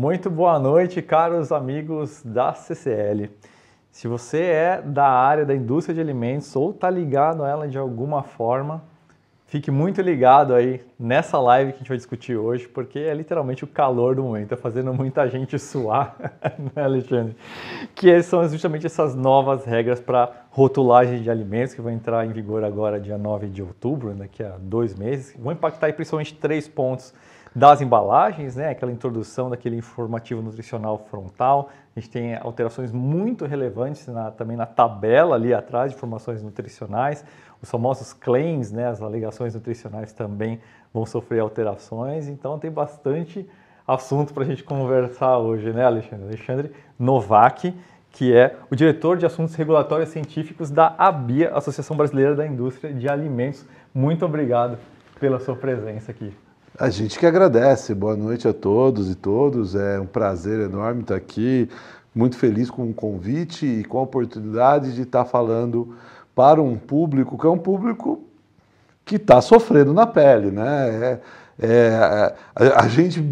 Muito boa noite, caros amigos da CCL. Se você é da área da indústria de alimentos ou está ligado a ela de alguma forma, fique muito ligado aí nessa live que a gente vai discutir hoje, porque é literalmente o calor do momento, está fazendo muita gente suar, né, Alexandre? Que são justamente essas novas regras para rotulagem de alimentos que vão entrar em vigor agora, dia 9 de outubro, daqui a dois meses. Vão impactar aí principalmente três pontos das embalagens, né, aquela introdução daquele informativo nutricional frontal. A gente tem alterações muito relevantes na, também na tabela ali atrás de informações nutricionais. Os famosos claims, né, as alegações nutricionais também vão sofrer alterações. Então tem bastante assunto para a gente conversar hoje, né, Alexandre? Alexandre Novak, que é o diretor de assuntos regulatórios científicos da ABIA, Associação Brasileira da Indústria de Alimentos. Muito obrigado pela sua presença aqui. A gente que agradece. Boa noite a todos e todos. É um prazer enorme estar aqui. Muito feliz com o convite e com a oportunidade de estar falando para um público que é um público que está sofrendo na pele, né? É, é, a, a, gente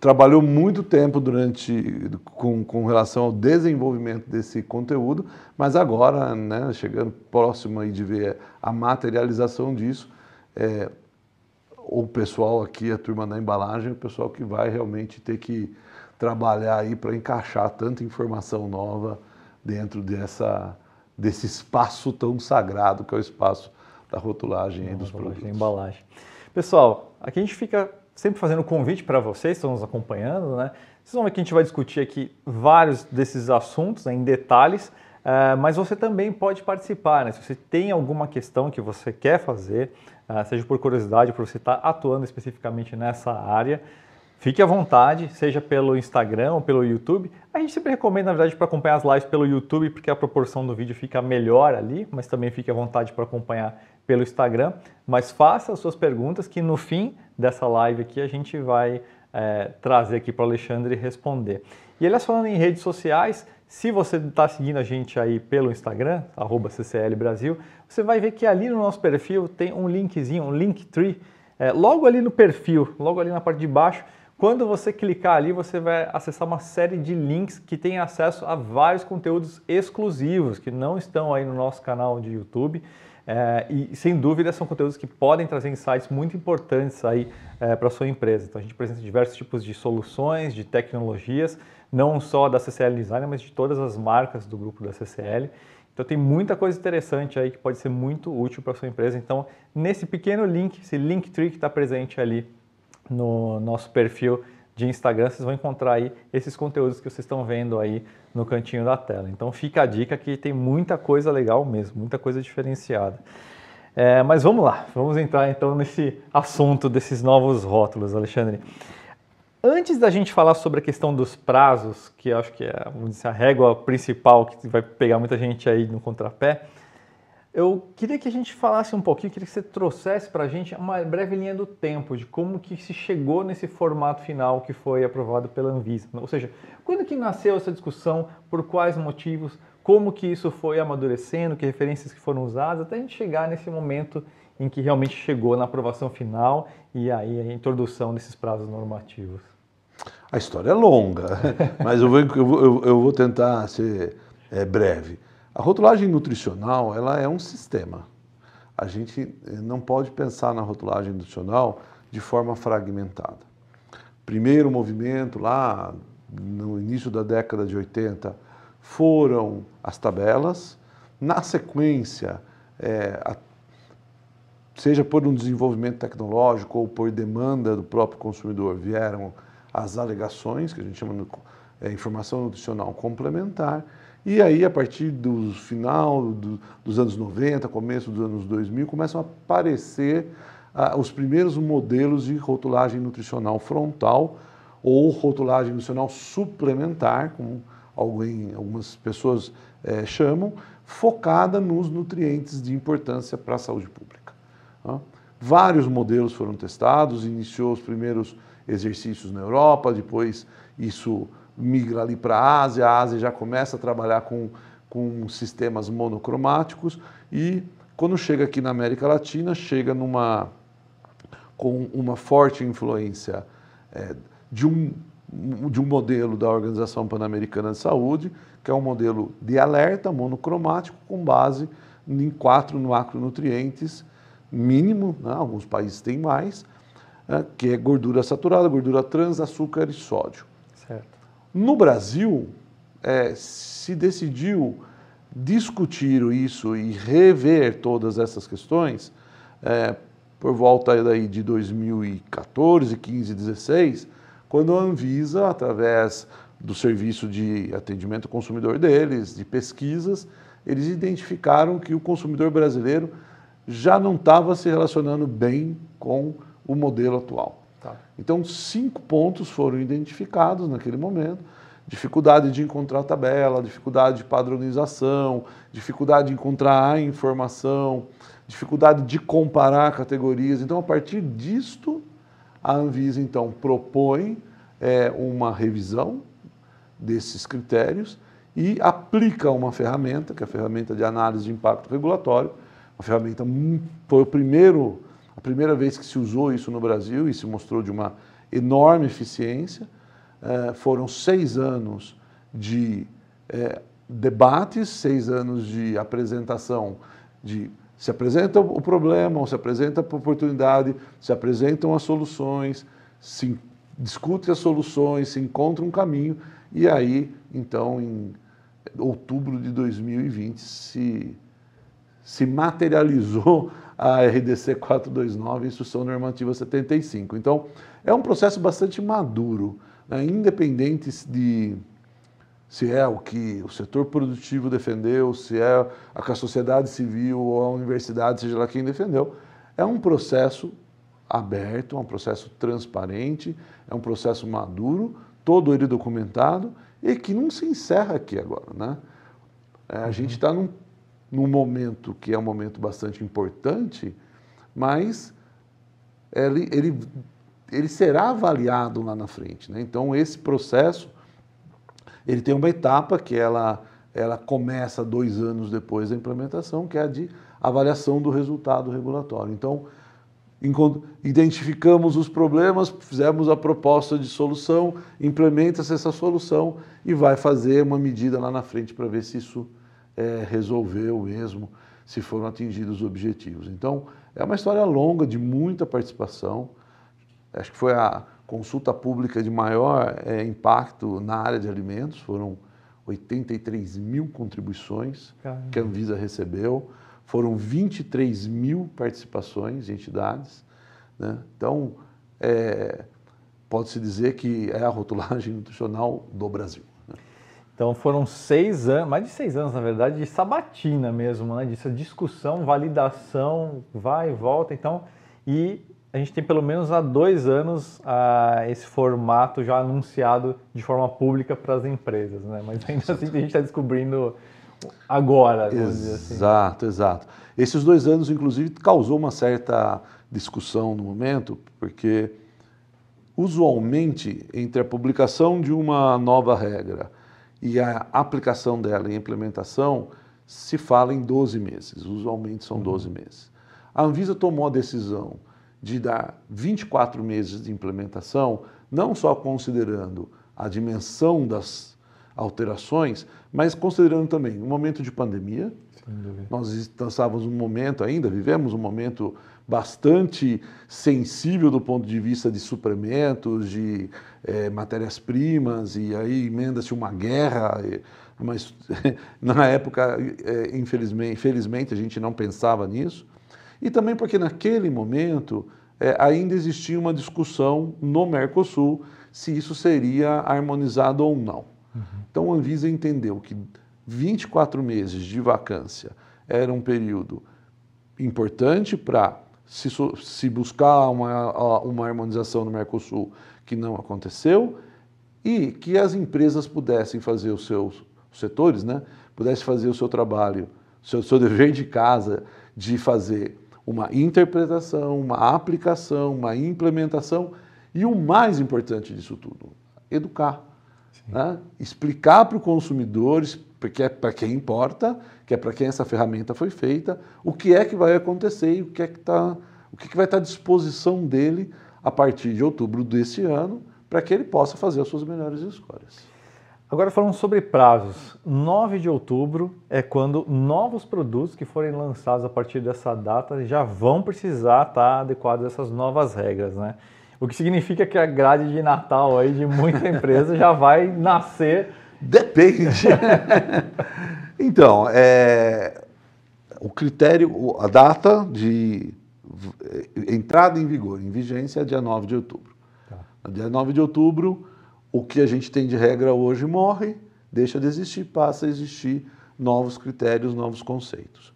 trabalhou muito tempo durante com, com relação ao desenvolvimento desse conteúdo, mas agora, né, chegando próximo aí de ver a materialização disso, é, o pessoal aqui, a turma da embalagem, o pessoal que vai realmente ter que trabalhar aí para encaixar tanta informação nova dentro dessa, desse espaço tão sagrado que é o espaço da rotulagem e dos produtos. Da embalagem. Pessoal, aqui a gente fica sempre fazendo convite para vocês, estão nos acompanhando, né? Vocês vão ver que a gente vai discutir aqui vários desses assuntos né, em detalhes, uh, mas você também pode participar, né? Se você tem alguma questão que você quer fazer, seja por curiosidade, por você estar tá atuando especificamente nessa área, fique à vontade, seja pelo Instagram ou pelo YouTube. A gente sempre recomenda, na verdade, para acompanhar as lives pelo YouTube, porque a proporção do vídeo fica melhor ali, mas também fique à vontade para acompanhar pelo Instagram. Mas faça as suas perguntas, que no fim dessa live aqui a gente vai é, trazer aqui para o Alexandre responder. E aliás, falando em redes sociais, se você está seguindo a gente aí pelo Instagram, arroba CCL Brasil, você vai ver que ali no nosso perfil tem um linkzinho, um Linktree, é, logo ali no perfil, logo ali na parte de baixo. Quando você clicar ali, você vai acessar uma série de links que tem acesso a vários conteúdos exclusivos que não estão aí no nosso canal de YouTube. É, e sem dúvida são conteúdos que podem trazer insights muito importantes aí é, para sua empresa. Então a gente apresenta diversos tipos de soluções, de tecnologias não só da CCL Design, mas de todas as marcas do grupo da CCL. Então tem muita coisa interessante aí que pode ser muito útil para a sua empresa. Então, nesse pequeno link, esse Linktree que está presente ali no nosso perfil de Instagram, vocês vão encontrar aí esses conteúdos que vocês estão vendo aí no cantinho da tela. Então fica a dica que tem muita coisa legal mesmo, muita coisa diferenciada. É, mas vamos lá, vamos entrar então nesse assunto desses novos rótulos, Alexandre. Antes da gente falar sobre a questão dos prazos, que acho que é dizer, a régua principal que vai pegar muita gente aí no contrapé, eu queria que a gente falasse um pouquinho, queria que você trouxesse para a gente uma breve linha do tempo de como que se chegou nesse formato final que foi aprovado pela Anvisa. Ou seja, quando que nasceu essa discussão, por quais motivos, como que isso foi amadurecendo, que referências que foram usadas, até a gente chegar nesse momento em que realmente chegou na aprovação final e aí a introdução desses prazos normativos? A história é longa, mas eu vou, eu, eu vou tentar ser é, breve. A rotulagem nutricional ela é um sistema. A gente eh, não pode pensar na rotulagem nutricional de forma fragmentada. Primeiro movimento lá no início da década de 80 foram as tabelas. Na sequência, é, seja por um desenvolvimento tecnológico ou por demanda do próprio consumidor, vieram as alegações, que a gente chama de é, informação nutricional complementar, e aí, a partir do final do, dos anos 90, começo dos anos 2000, começam a aparecer ah, os primeiros modelos de rotulagem nutricional frontal ou rotulagem nutricional suplementar, como alguém, algumas pessoas é, chamam, focada nos nutrientes de importância para a saúde pública. Vários modelos foram testados, iniciou os primeiros exercícios na Europa, depois isso migra ali para a Ásia, a Ásia já começa a trabalhar com, com sistemas monocromáticos e quando chega aqui na América Latina, chega numa, com uma forte influência é, de um de um modelo da Organização Pan-Americana de Saúde, que é um modelo de alerta monocromático com base em quatro macronutrientes mínimo, né? alguns países têm mais, né? que é gordura saturada, gordura trans, açúcar e sódio. Certo. No Brasil, é, se decidiu discutir isso e rever todas essas questões é, por volta daí de 2014, 15, 16, quando a Anvisa, através do serviço de atendimento ao consumidor deles, de pesquisas, eles identificaram que o consumidor brasileiro já não estava se relacionando bem com o modelo atual. Tá. Então, cinco pontos foram identificados naquele momento: dificuldade de encontrar tabela, dificuldade de padronização, dificuldade de encontrar a informação, dificuldade de comparar categorias. Então, a partir disto, a Anvisa então propõe é, uma revisão desses critérios e aplica uma ferramenta, que é a ferramenta de análise de impacto regulatório, uma ferramenta foi o primeiro, a primeira vez que se usou isso no Brasil e se mostrou de uma enorme eficiência. É, foram seis anos de é, debates, seis anos de apresentação de se apresenta o problema, se apresenta a oportunidade, se apresentam as soluções, se discute as soluções, se encontra um caminho, e aí, então, em outubro de 2020, se, se materializou a RDC 429, Instrução Normativa 75. Então, é um processo bastante maduro, né? independente de se é o que o setor produtivo defendeu, se é a que a sociedade civil ou a universidade, seja lá quem defendeu, é um processo aberto, é um processo transparente, é um processo maduro, todo ele documentado e que não se encerra aqui agora. Né? É, a uhum. gente está num, num momento que é um momento bastante importante, mas ele, ele, ele será avaliado lá na frente. Né? Então, esse processo ele tem uma etapa que ela, ela começa dois anos depois da implementação, que é a de avaliação do resultado regulatório. Então, identificamos os problemas, fizemos a proposta de solução, implementa-se essa solução e vai fazer uma medida lá na frente para ver se isso é, resolveu mesmo, se foram atingidos os objetivos. Então, é uma história longa, de muita participação. Acho que foi a, consulta pública de maior é, impacto na área de alimentos, foram 83 mil contribuições Caramba. que a Anvisa recebeu, foram 23 mil participações de entidades. Né? Então, é, pode-se dizer que é a rotulagem nutricional do Brasil. Então foram seis anos, mais de seis anos na verdade, de sabatina mesmo, né? Disso, discussão, validação, vai e volta. Então, e a gente tem pelo menos há dois anos esse formato já anunciado de forma pública para as empresas, né? Mas ainda assim a gente está descobrindo agora. Assim. Exato, assim. exato. Esses dois anos, inclusive, causou uma certa discussão no momento, porque usualmente entre a publicação de uma nova regra e a aplicação dela e implementação se fala em 12 meses, usualmente são 12 uhum. meses. A Anvisa tomou a decisão de dar 24 meses de implementação, não só considerando a dimensão das alterações, mas considerando também o momento de pandemia. Nós estávamos um momento ainda, vivemos um momento bastante sensível do ponto de vista de suplementos, de é, matérias-primas, e aí emenda-se uma guerra, mas na época, é, infelizmente, infelizmente, a gente não pensava nisso. E também porque naquele momento é, ainda existia uma discussão no Mercosul se isso seria harmonizado ou não. Uhum. Então a Anvisa entendeu que 24 meses de vacância era um período importante para se, se, buscar uma, uma harmonização no Mercosul que não aconteceu e que as empresas pudessem fazer os seus os setores, né, pudessem fazer o seu trabalho, o seu, seu dever de casa de fazer uma interpretação, uma aplicação, uma implementação e o mais importante disso tudo, educar. Né? Explicar para o consumidor, porque é para quem importa, que é para quem essa ferramenta foi feita, o que é que vai acontecer e o que é que, tá, o que, que vai estar à disposição dele a partir de outubro desse ano para que ele possa fazer as suas melhores escolhas. Agora falando sobre prazos, 9 de outubro é quando novos produtos que forem lançados a partir dessa data já vão precisar estar adequados a essas novas regras, né? O que significa que a grade de Natal aí de muita empresa já vai nascer. Depende. então, é, o critério, a data de entrada em vigor, em vigência, é dia 9 de outubro. Tá. Dia 9 de outubro, o que a gente tem de regra hoje morre, deixa de existir, passa a existir novos critérios, novos conceitos.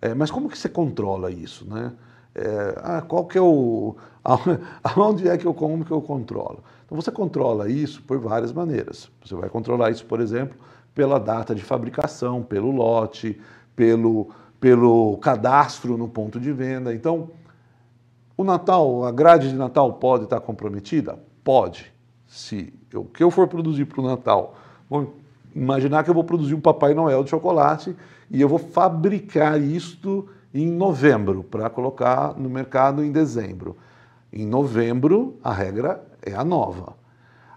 É, mas como que você controla isso, né? É, ah, qual que é o... Aonde é que eu, como que eu controlo? Então você controla isso por várias maneiras. Você vai controlar isso, por exemplo, pela data de fabricação, pelo lote, pelo, pelo cadastro no ponto de venda. Então, o Natal, a grade de Natal pode estar comprometida? Pode. Se o que eu for produzir para o Natal, vou imaginar que eu vou produzir um Papai Noel de chocolate e eu vou fabricar isto em novembro para colocar no mercado em dezembro. Em novembro, a regra é a nova.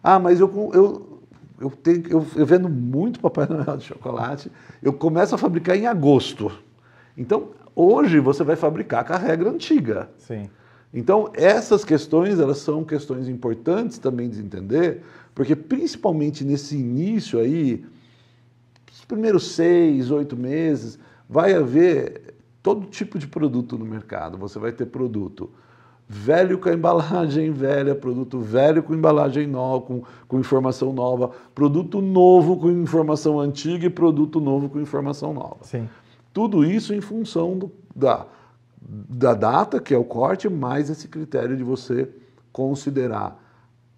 Ah, mas eu, eu, eu, tenho, eu, eu vendo muito Papai Noel de chocolate, eu começo a fabricar em agosto. Então, hoje você vai fabricar com a regra antiga. Sim. Então, essas questões, elas são questões importantes também de entender, porque principalmente nesse início aí, os primeiros seis, oito meses, vai haver todo tipo de produto no mercado. Você vai ter produto velho com a embalagem velha, produto velho com embalagem nova, com, com informação nova, produto novo com informação antiga e produto novo com informação nova. Sim. Tudo isso em função do, da, da data, que é o corte, mais esse critério de você considerar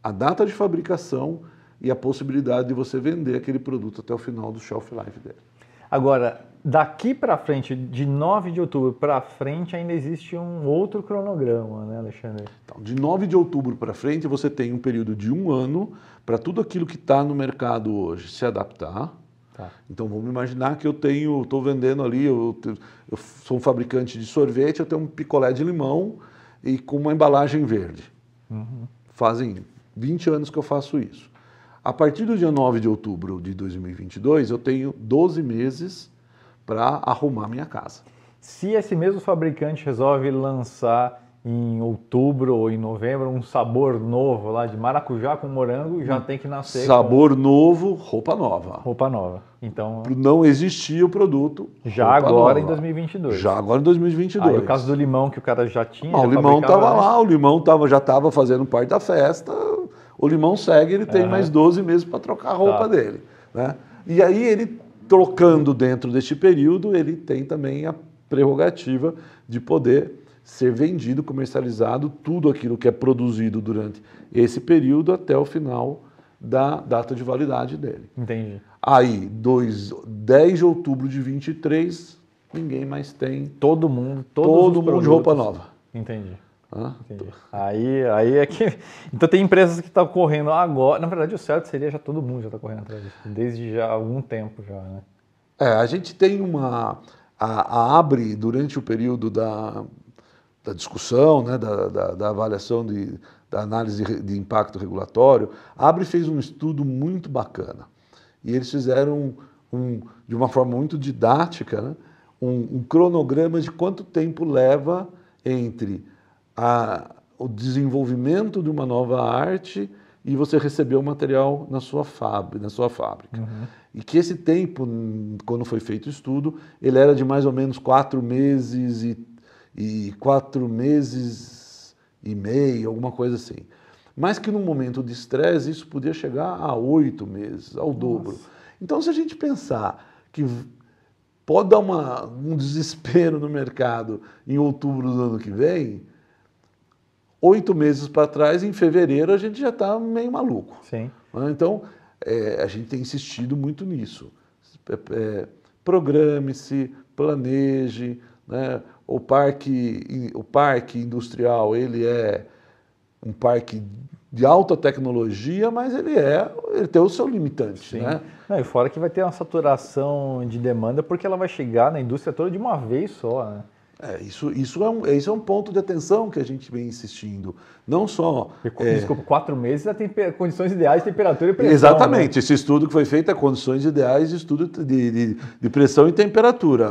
a data de fabricação e a possibilidade de você vender aquele produto até o final do shelf life dele. Agora, daqui para frente, de 9 de outubro para frente, ainda existe um outro cronograma, né, Alexandre? Então, de 9 de outubro para frente, você tem um período de um ano para tudo aquilo que está no mercado hoje se adaptar. Tá. Então vamos imaginar que eu tenho, estou vendendo ali, eu, eu, sou um fabricante de sorvete, eu tenho um picolé de limão e com uma embalagem verde. Uhum. Fazem 20 anos que eu faço isso. A partir do dia 9 de outubro de 2022, eu tenho 12 meses para arrumar minha casa. Se esse mesmo fabricante resolve lançar em outubro ou em novembro um sabor novo lá de maracujá com morango, já hum. tem que nascer. Sabor com... novo, roupa nova. Roupa nova. Então não existia o produto. Já agora nova. em 2022. Já agora em 2022. Aí o caso do limão que o cara já tinha. Ah, o limão estava lá, o limão tava, já estava fazendo parte da festa o limão segue, ele tem uhum. mais 12 meses para trocar a roupa tá. dele. Né? E aí ele, trocando dentro deste período, ele tem também a prerrogativa de poder ser vendido, comercializado, tudo aquilo que é produzido durante esse período até o final da data de validade dele. Entendi. Aí, dois, 10 de outubro de 23, ninguém mais tem. Todo mundo, todo mundo de roupa nova. Entendi. Aí, aí é que. Então tem empresas que estão correndo agora. Na verdade, o certo seria já todo mundo já está correndo atrás disso, desde já algum tempo já, né? É, a gente tem uma. A, a Abre, durante o período da, da discussão, né, da, da, da avaliação de, da análise de, de impacto regulatório, a Abre fez um estudo muito bacana. E eles fizeram, um, de uma forma muito didática, né, um, um cronograma de quanto tempo leva entre a, o desenvolvimento de uma nova arte e você receber o material na sua fábrica. Na sua fábrica. Uhum. E que esse tempo, quando foi feito o estudo, ele era de mais ou menos quatro meses e, e quatro meses e meio, alguma coisa assim. Mas que num momento de estresse isso podia chegar a oito meses, ao Nossa. dobro. Então, se a gente pensar que pode dar uma, um desespero no mercado em outubro do ano que vem, oito meses para trás, em fevereiro, a gente já está meio maluco. Sim. Né? Então, é, a gente tem insistido muito nisso. É, é, Programe-se, planeje. Né? O, parque, o parque industrial ele é um parque de alta tecnologia, mas ele é ele tem o seu limitante, Sim. né? Não, e fora que vai ter uma saturação de demanda porque ela vai chegar na indústria toda de uma vez só, né? É, isso, isso, é um, isso é um ponto de atenção que a gente vem insistindo. Não só. É, Desculpa, quatro meses já tem condições ideais de temperatura e pressão. Exatamente. Né? Esse estudo que foi feito é condições ideais de estudo de, de, de pressão e temperatura.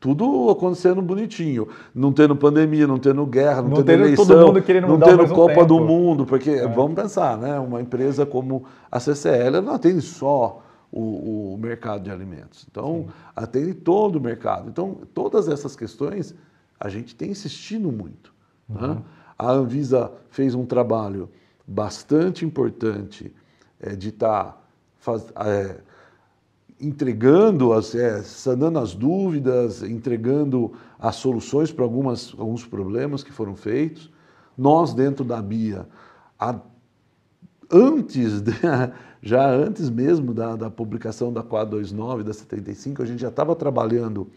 Tudo acontecendo bonitinho. Não tendo pandemia, não tendo guerra, não, não tendo, tendo eleição, todo mundo querendo não tendo Copa do Mundo. Porque, é. vamos pensar, né? uma empresa como a CCL não atende só o, o mercado de alimentos. Então, Sim. atende todo o mercado. Então, todas essas questões a gente tem insistido muito. Né? Uhum. Né? A Anvisa fez um trabalho bastante importante é, de estar tá é, entregando, as, é, sanando as dúvidas, entregando as soluções para algumas, alguns problemas que foram feitos. Nós, dentro da BIA, antes de, já antes mesmo da, da publicação da 429, da 75, a gente já estava trabalhando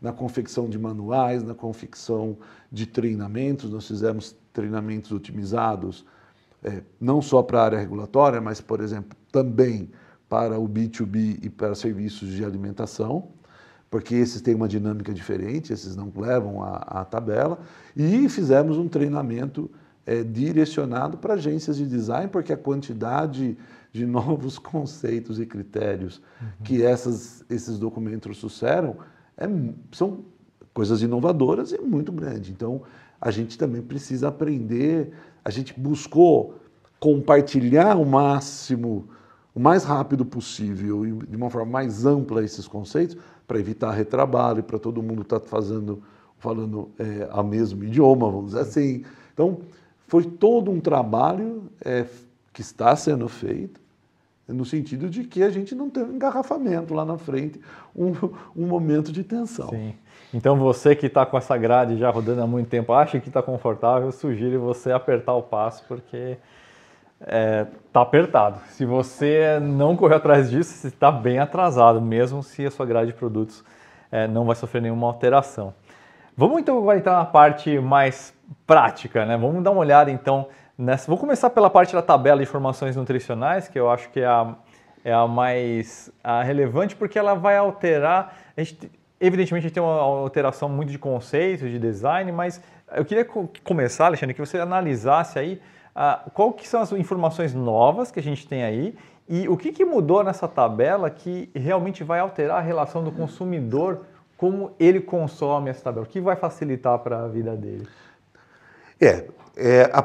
na confecção de manuais, na confecção de treinamentos. Nós fizemos treinamentos otimizados, é, não só para a área regulatória, mas, por exemplo, também para o B2B e para serviços de alimentação, porque esses têm uma dinâmica diferente, esses não levam a, a tabela. E fizemos um treinamento é, direcionado para agências de design, porque a quantidade de novos conceitos e critérios uhum. que essas, esses documentos trouxeram é, são coisas inovadoras e muito grande. Então, a gente também precisa aprender, a gente buscou compartilhar o máximo, o mais rápido possível e de uma forma mais ampla esses conceitos para evitar retrabalho, para todo mundo estar tá fazendo, falando é, o mesmo idioma, vamos dizer assim. Então, foi todo um trabalho é, que está sendo feito no sentido de que a gente não tem um engarrafamento lá na frente, um, um momento de tensão. Sim. Então você que está com essa grade já rodando há muito tempo, acha que está confortável, sugiro você apertar o passo, porque está é, tá apertado. Se você não correr atrás disso, você está bem atrasado, mesmo se a sua grade de produtos é, não vai sofrer nenhuma alteração. Vamos então agora entrar na parte mais prática, né? Vamos dar uma olhada então Nessa, vou começar pela parte da tabela de informações nutricionais, que eu acho que é a, é a mais a relevante, porque ela vai alterar. A gente, evidentemente, a gente tem uma alteração muito de conceito, de design, mas eu queria começar, Alexandre, que você analisasse aí uh, qual que são as informações novas que a gente tem aí e o que, que mudou nessa tabela que realmente vai alterar a relação do consumidor, como ele consome essa tabela, o que vai facilitar para a vida dele. É, é, a, a,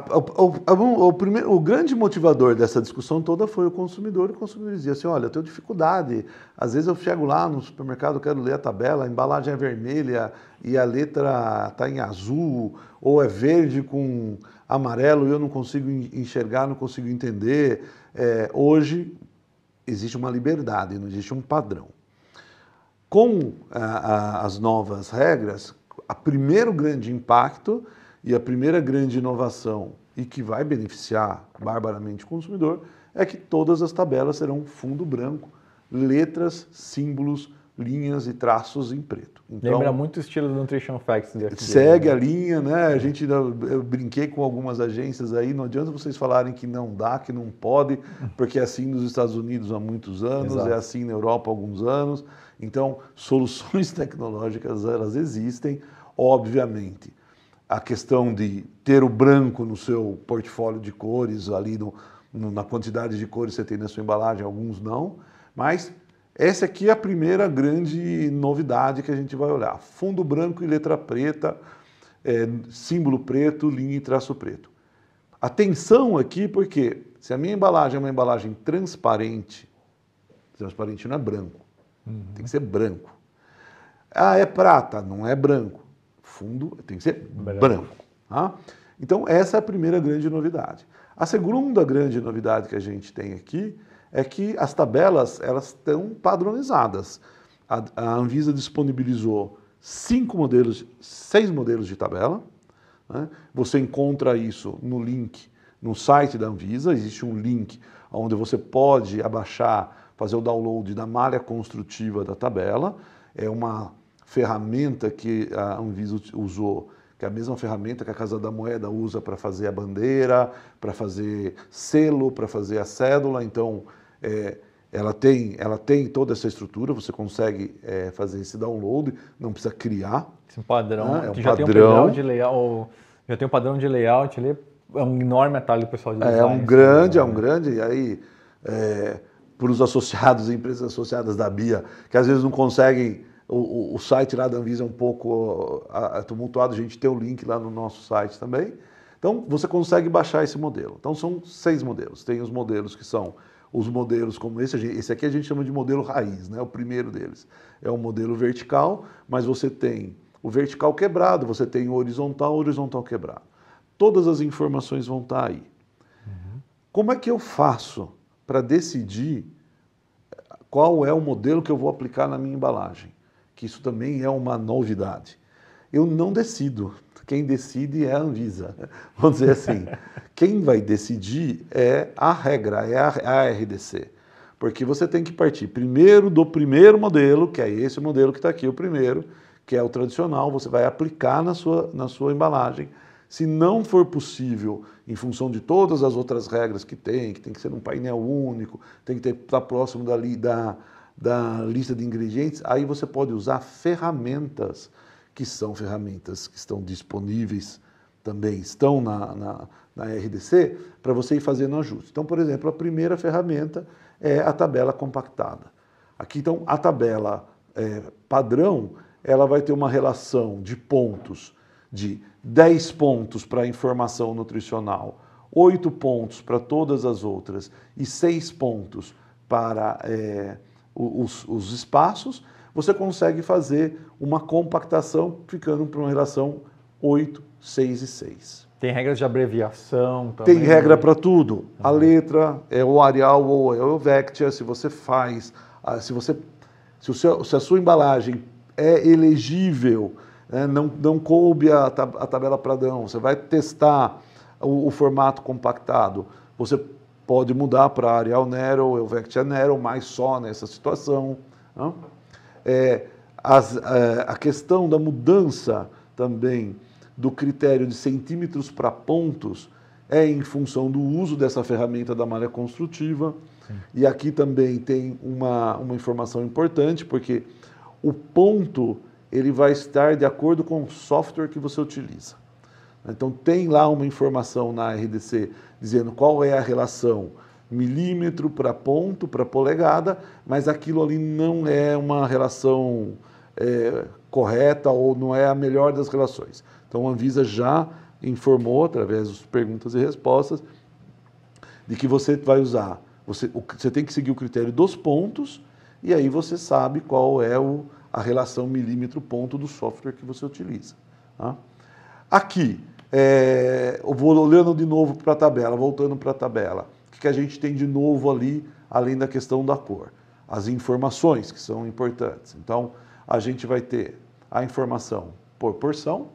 a, o, primeiro, o grande motivador dessa discussão toda foi o consumidor. O consumidor dizia assim: olha, eu tenho dificuldade. Às vezes eu chego lá no supermercado, quero ler a tabela, a embalagem é vermelha e a letra está em azul, ou é verde com amarelo e eu não consigo enxergar, não consigo entender. É, hoje existe uma liberdade, não existe um padrão. Com as novas regras, o primeiro grande impacto e a primeira grande inovação, e que vai beneficiar barbaramente o consumidor, é que todas as tabelas serão fundo branco, letras, símbolos, linhas e traços em preto. Então, Lembra muito o estilo do Nutrition Facts. segue né? a linha, né? A gente, eu brinquei com algumas agências aí, não adianta vocês falarem que não dá, que não pode, porque é assim nos Estados Unidos há muitos anos, Exato. é assim na Europa há alguns anos. Então, soluções tecnológicas, elas existem, obviamente a questão de ter o branco no seu portfólio de cores, ali no, no, na quantidade de cores que você tem na sua embalagem, alguns não, mas essa aqui é a primeira grande novidade que a gente vai olhar. Fundo branco e letra preta, é, símbolo preto, linha e traço preto. Atenção aqui, porque se a minha embalagem é uma embalagem transparente, transparente não é branco, uhum. tem que ser branco. Ah, é prata, não é branco fundo tem que ser branco. branco tá? Então, essa é a primeira grande novidade. A segunda grande novidade que a gente tem aqui é que as tabelas elas estão padronizadas. A, a Anvisa disponibilizou cinco modelos, seis modelos de tabela. Né? Você encontra isso no link no site da Anvisa. Existe um link onde você pode abaixar, fazer o download da malha construtiva da tabela. É uma ferramenta que a Anvisa usou, que é a mesma ferramenta que a Casa da Moeda usa para fazer a bandeira, para fazer selo, para fazer a cédula. Então, é, ela tem, ela tem toda essa estrutura, você consegue é, fazer esse download, não precisa criar. Esse padrão, Ah, é um que já tem um padrão. padrão de layout, já tem um padrão de layout ali, é um enorme atalho pessoal de É, design. um grande, é né? um grande, e aí, é, para os associados, empresas associadas da BIA, que às vezes não conseguem, o, o- site lá da Anvisa é um pouco tumultuado, a gente tem o link lá no nosso site também. Então, você consegue baixar esse modelo. Então, são seis modelos. Tem os modelos que são os modelos como esse, esse aqui a gente chama de modelo raiz, né? o primeiro deles. É o modelo vertical, mas você tem o vertical quebrado, você tem o horizontal, o horizontal quebrado. Todas as informações vão estar aí. Como é que eu faço para decidir qual é o modelo que eu vou aplicar na minha embalagem? Que isso também é uma novidade. Eu não decido. Quem decide é a Anvisa. Vamos dizer assim. Quem vai decidir é a regra, é a, a RDC. Porque você tem que partir primeiro do primeiro modelo, que é esse modelo que está aqui, o primeiro, que é o tradicional, você vai aplicar na sua, na sua embalagem. Se não for possível, em função de todas as outras regras que tem, que tem que ser um painel único, tem que estar próximo da, da, da lista de ingredientes, aí você pode usar ferramentas, que são ferramentas que estão disponíveis também, estão na, na, na RDC, para você ir fazendo ajuste. Então, por exemplo, a primeira ferramenta é a tabela compactada. Aqui, então, a tabela é, padrão, ela vai ter uma relação de pontos de 10 pontos para a informação nutricional, 8 pontos para todas as outras e 6 pontos para é, os, os espaços, você consegue fazer uma compactação ficando para uma relação 8, 6 e 6. Tem regras de abreviação também. Tem regra né? para tudo. A letra é o Arial ou é o Vectia. Se você faz, ah, se você, se, o seu- se a sua embalagem é elegível, né, não, não coube a, a tabela Pradão, você vai testar o, o formato compactado, você pode mudar para Arial Nero ou Vectia Nero, mas só nessa situação. né? É, as- é, a questão da mudança também do critério de centímetros para pontos é em função do uso dessa ferramenta da malha construtiva. E aqui também tem uma, uma informação importante, porque o ponto ele vai estar de acordo com o software que você utiliza. Então tem lá uma informação na RDC dizendo qual é a relação milímetro para ponto para polegada, mas aquilo ali não é uma relação é, correta ou não é a melhor das relações. Então a Anvisa já informou através das perguntas e respostas de que você vai usar, você, você tem que seguir o critério dos pontos e aí você sabe qual é o, a relação milímetro-ponto do software que você utiliza. tá? Aqui, é, eu vou olhando de novo para a tabela, voltando para a tabela. O que, que a gente tem de novo ali, além da questão da cor? As informações que são importantes. Então, a gente vai ter a informação por porção,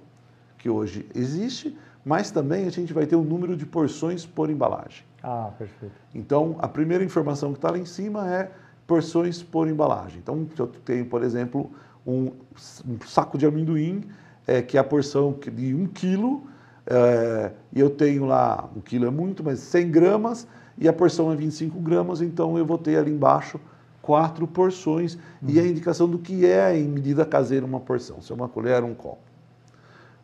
que hoje existe, mas também a gente vai ter o número de porções por embalagem. Ah, perfeito. Então, a primeira informação que está lá em cima é porções por embalagem. Então, se eu tenho, por exemplo, um, um saco de amendoim, é, que é a porção de um quilo, é, e eu tenho lá, um quilo é muito, mas 100 gramas, e a porção é 25 gramas, então eu vou ter ali embaixo quatro porções, e a indicação do que é em medida caseira uma porção, se é uma colher ou um copo.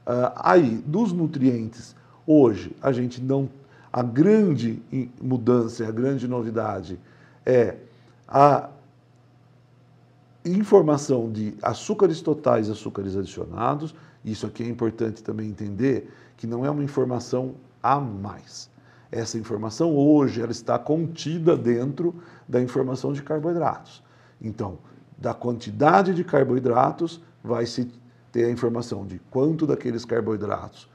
Ah, aí, dos nutrientes, hoje a gente não. A grande mudança, a grande novidade é a informação de açúcares totais e açúcares adicionados. Isso aqui é importante também entender que não é uma informação a mais. Essa informação hoje ela está contida dentro da informação de carboidratos. Então, da quantidade de carboidratos vai se ter a informação de quanto daqueles carboidratos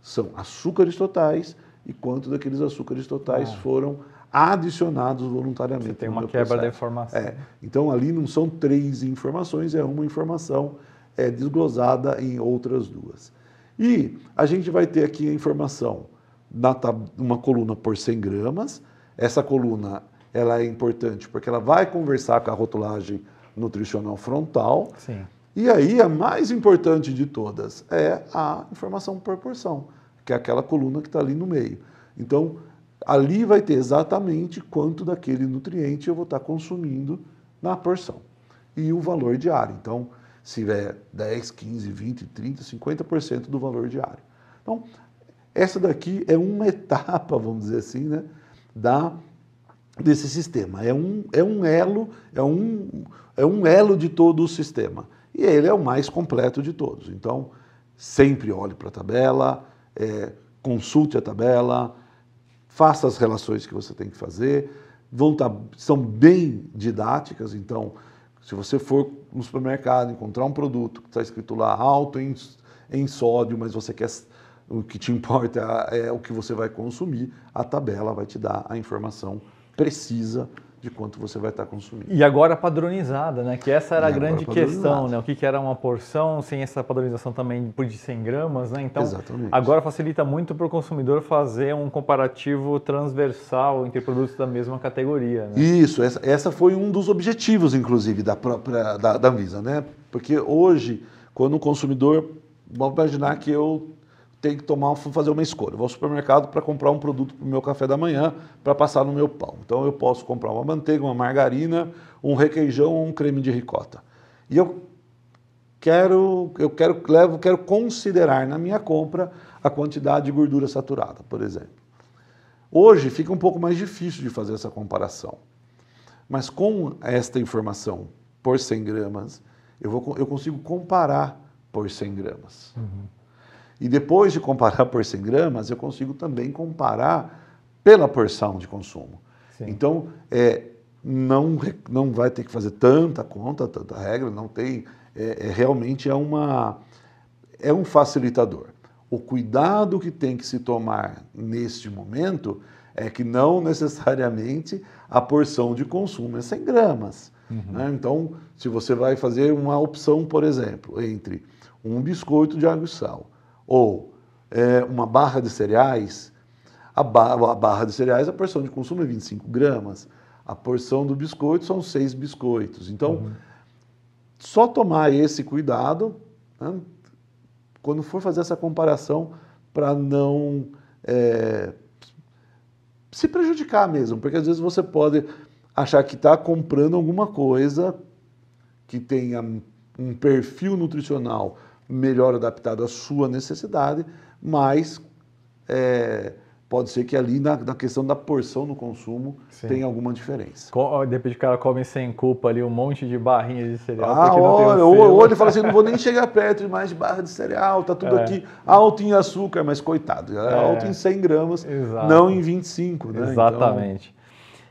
são açúcares totais e quanto daqueles açúcares totais Ah. foram adicionados voluntariamente. Você tem uma quebra da processo. informação. É, então ali não são três informações, é uma informação é, desglosada em outras duas. E a gente vai ter aqui a informação na uma coluna por 100 gramas. Essa coluna ela é importante porque ela vai conversar com a rotulagem nutricional frontal. Sim. E aí a mais importante de todas é a informação por porção, que é aquela coluna que está ali no meio. Então, ali vai ter exatamente quanto daquele nutriente eu vou estar consumindo na porção. E o valor diário. Então, se tiver 10, 15, 20, 30, 50% do valor diário. Então, essa daqui é uma etapa, vamos dizer assim, né, da, desse sistema. É um, é um elo, é um, é um elo de todo o sistema. E ele é o mais completo de todos. Então, sempre olhe para a tabela, é, consulte a tabela, faça as relações que você tem que fazer. Vão tá, são bem didáticas, então, se você for no supermercado encontrar um produto que está escrito lá alto em, em sódio, mas você quer o que te importa é o que você vai consumir, a tabela vai te dar a informação precisa de quanto você vai estar consumindo. E agora padronizada, né? Que essa era e a grande questão, né? O que, que era uma porção sem essa padronização também por de 100 gramas, né? Então, Exatamente. agora facilita muito para o consumidor fazer um comparativo transversal entre produtos da mesma categoria. Né? Isso, essa, essa foi um dos objetivos, inclusive, da própria da, da Anvisa, né? Porque hoje, quando o consumidor, vamos imaginar que eu tem que tomar, fazer uma escolha. Eu vou ao supermercado para comprar um produto para o meu café da manhã para passar no meu pão. Então eu posso comprar uma manteiga, uma margarina, um requeijão ou um creme de ricota. E eu quero, eu quero, levo, quero considerar na minha compra a quantidade de gordura saturada, por exemplo. Hoje fica um pouco mais difícil de fazer essa comparação. Mas com esta informação por 100 gramas, eu, vou, eu consigo comparar por 100 gramas. Uhum. E depois de comparar por 100 gramas, eu consigo também comparar pela porção de consumo. Sim. Então, é, não, não vai ter que fazer tanta conta, tanta regra, não tem. É, é, realmente é, uma, é um facilitador. O cuidado que tem que se tomar neste momento é que não necessariamente a porção de consumo é 100 gramas. Uhum. Né? Então, se você vai fazer uma opção, por exemplo, entre um biscoito de água e sal ou é, uma barra de cereais, a, a, barra de cereais, a porção de consumo é 25 gramas, a porção do biscoito são 6 biscoitos. Então, uhum. só tomar esse cuidado né, quando for fazer essa comparação para não é, se prejudicar mesmo, porque às vezes você pode achar que está comprando alguma coisa que tenha um perfil nutricional melhor adaptado à sua necessidade, mas é, pode ser que ali na, na, questão da porção no consumo Sim. tenha alguma diferença. De repente o cara come sem culpa ali um monte de barrinhas de cereal. Ah, olha, ou, ou ele fala assim, não vou nem chegar perto de mais de barra de cereal, tá tudo é. aqui alto em açúcar, mas coitado, é, é. alto em 100 gramas, Exato. não em 25. Né? Exatamente. Então...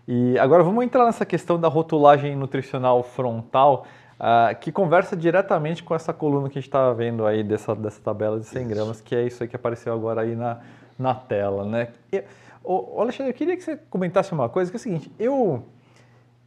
E agora vamos entrar nessa questão da rotulagem nutricional frontal, Uh, que conversa diretamente com essa coluna que a gente está vendo aí dessa, dessa tabela de 100 isso. gramas, que é isso aí que apareceu agora aí na, na tela, né? E, ô, Alexandre, eu queria que você comentasse uma coisa, que é o seguinte, eu,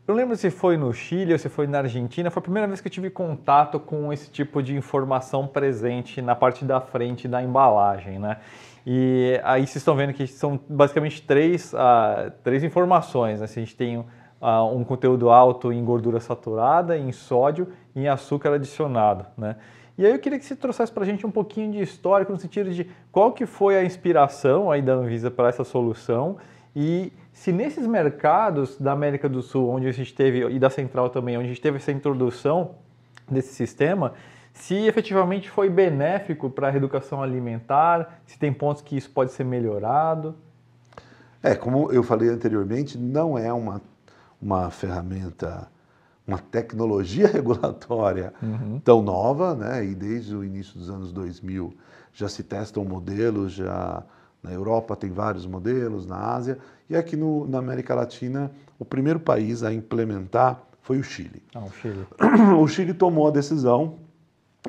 eu lembro se foi no Chile ou se foi na Argentina, foi a primeira vez que eu tive contato com esse tipo de informação presente na parte da frente da embalagem, né? E aí vocês estão vendo que são basicamente três, uh, três informações, né? Se a gente tem uh, um conteúdo alto em gordura saturada, em sódio e em açúcar adicionado, né? E aí eu queria que você trouxesse para a gente um pouquinho de histórico no sentido de qual que foi a inspiração aí da Anvisa para essa solução e se nesses mercados da América do Sul, onde a gente teve, e da Central também, onde a gente teve essa introdução desse sistema, se efetivamente foi benéfico para a reeducação alimentar, se tem pontos que isso pode ser melhorado. É, como eu falei anteriormente, não é uma uma ferramenta, uma tecnologia regulatória uhum. tão nova, né? E desde o início dos anos 2000 já se testam modelos, já na Europa tem vários modelos, na Ásia e aqui no, na América Latina o primeiro país a implementar foi o Chile. Ah, o Chile. O Chile tomou a decisão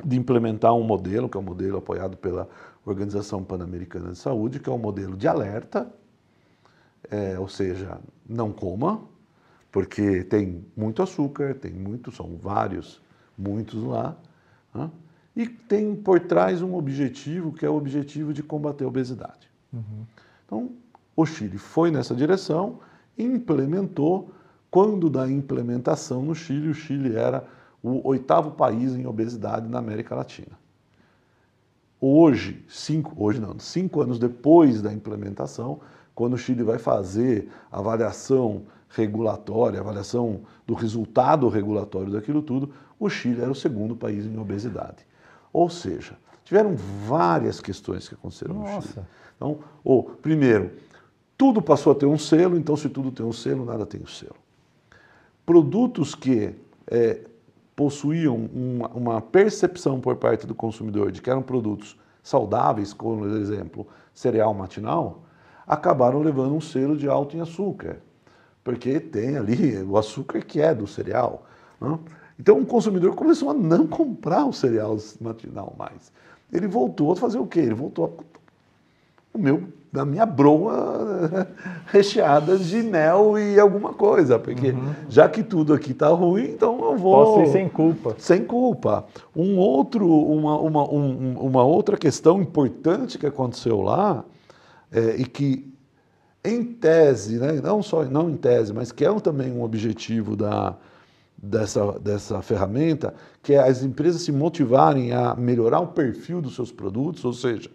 de implementar um modelo, que é um modelo apoiado pela Organização Pan-Americana de Saúde, que é um modelo de alerta, é, ou seja, não coma, porque tem muito açúcar, tem muito, são vários, muitos lá, né? e tem por trás um objetivo que é o objetivo de combater a obesidade. Uhum. Então, o Chile foi nessa direção, implementou. Quando da implementação no Chile, o Chile era o oitavo país em obesidade na América Latina. Hoje, cinco, hoje não, cinco anos depois da implementação, quando o Chile vai fazer a avaliação regulatória, avaliação do resultado regulatório daquilo tudo, o Chile era o segundo país em obesidade. Ou seja, tiveram várias questões que aconteceram Nossa. no Chile. Então, ou, primeiro, tudo passou a ter um selo, então se tudo tem um selo, nada tem o um selo. Produtos que é, possuíam uma, uma, percepção por parte do consumidor de que eram produtos saudáveis, como, por exemplo, cereal matinal, acabaram levando um selo de alto em açúcar, porque tem ali o açúcar que é do cereal. Não? Então o consumidor começou a não comprar o cereal matinal mais. Ele voltou a fazer o quê? Ele voltou a o meu, a minha broa recheada de mel e alguma coisa, porque uhum. já que tudo aqui está ruim, então eu vou. Posso ir sem culpa. Sem culpa. Um outro, uma, uma, um, uma outra questão importante que aconteceu lá é, e que em tese, né, não só não em tese, mas que é também um objetivo da, dessa, dessa ferramenta, que é as empresas se motivarem a melhorar o perfil dos seus produtos, ou seja,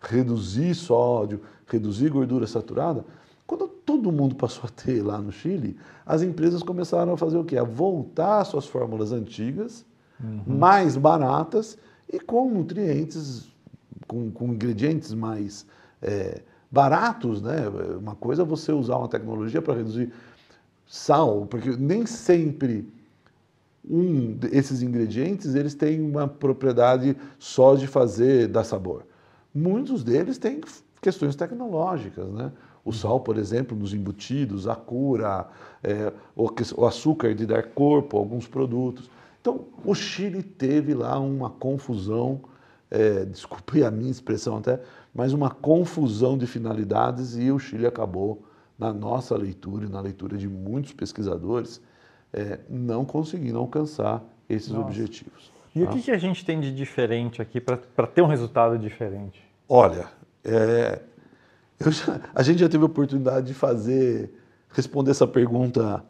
reduzir sódio, reduzir gordura saturada. Quando todo mundo passou a ter lá no Chile, as empresas começaram a fazer o quê? A voltar às suas fórmulas antigas, uhum. mais baratas e com nutrientes, com, com ingredientes mais é, baratos, né? Uma coisa é você usar uma tecnologia para reduzir sal, porque nem sempre um desses ingredientes eles têm uma propriedade só de fazer dar sabor. Muitos deles têm questões tecnológicas, né? O sal, por exemplo, nos embutidos, a cura, é, o açúcar de dar corpo a alguns produtos. Então, o Chile teve lá uma confusão, é, desculpe a minha expressão até, mas uma confusão de finalidades e o Chile acabou, na nossa leitura e na leitura de muitos pesquisadores, é, não conseguindo alcançar esses nossa. objetivos. E tá? o que, que a gente tem de diferente aqui para ter um resultado diferente? Olha, é, já, a gente já teve a oportunidade de fazer, responder essa pergunta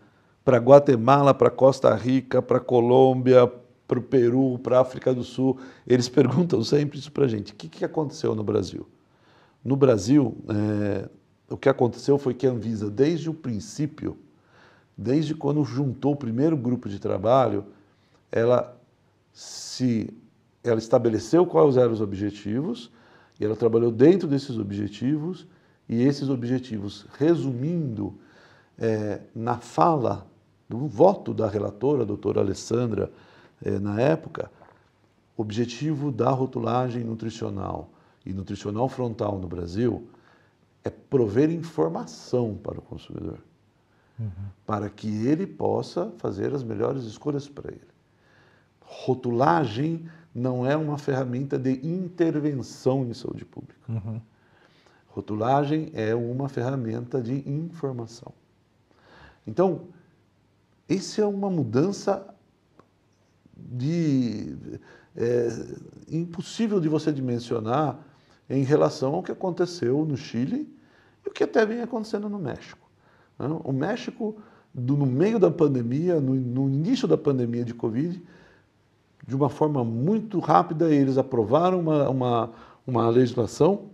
para Guatemala, para Costa Rica, para Colômbia, para o Peru, para a África do Sul. Eles perguntam sempre isso para a gente: o que, que aconteceu no Brasil? No Brasil, é, o que aconteceu foi que a Anvisa, desde o princípio, desde quando juntou o primeiro grupo de trabalho, ela se ela estabeleceu quais eram os objetivos e ela trabalhou dentro desses objetivos, e esses objetivos, resumindo é, na fala do voto da relatora, a doutora Alessandra, é, na época, objetivo da rotulagem nutricional e nutricional frontal no Brasil é prover informação para o consumidor, uhum. para que ele possa fazer as melhores escolhas para ele. Rotulagem não é uma ferramenta de intervenção em saúde pública. Uhum. Rotulagem é uma ferramenta de informação. Então, isso é uma mudança de é, impossível de você dimensionar em relação ao que aconteceu no Chile e o que até vem acontecendo no México. Né? O México, no meio da pandemia, no início da pandemia de Covid, de uma forma muito rápida, eles aprovaram uma, uma, uma legislação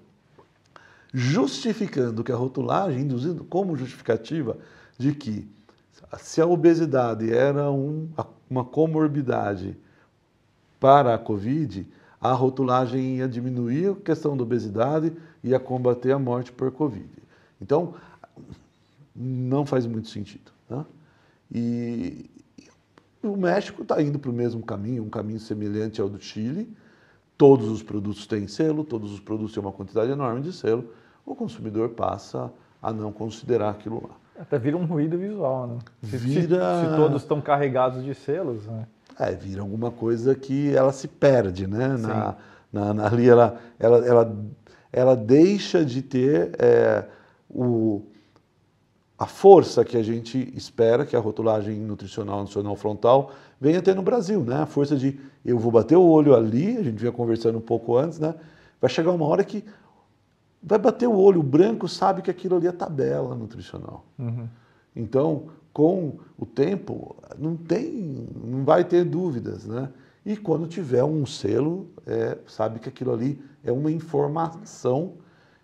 justificando que a rotulagem, induzindo como justificativa de que se a obesidade era um, uma comorbidade para a Covid, a rotulagem ia diminuir a questão da obesidade e ia combater a morte por Covid. Então, não faz muito sentido. Né? E, o México está indo para o mesmo caminho, um caminho semelhante ao do Chile. Todos os produtos têm selo, todos os produtos têm uma quantidade enorme de selo. O consumidor passa a não considerar aquilo lá. Até vira um ruído visual, né? Se, vira... se, se todos estão carregados de selos, né? É, vira alguma coisa que ela se perde, né? Na, na, na, ali ela, ela, ela, ela deixa de ter é, o, a força que a gente espera que a rotulagem nutricional nacional frontal venha ter no Brasil, né? A força de eu vou bater o olho ali, a gente vinha conversando um pouco antes, né? Vai chegar uma hora que vai bater o olho, o branco sabe que aquilo ali é tabela nutricional. Uhum. Então, com o tempo, não tem, não vai ter dúvidas, né? E quando tiver um selo, é, sabe que aquilo ali é uma informação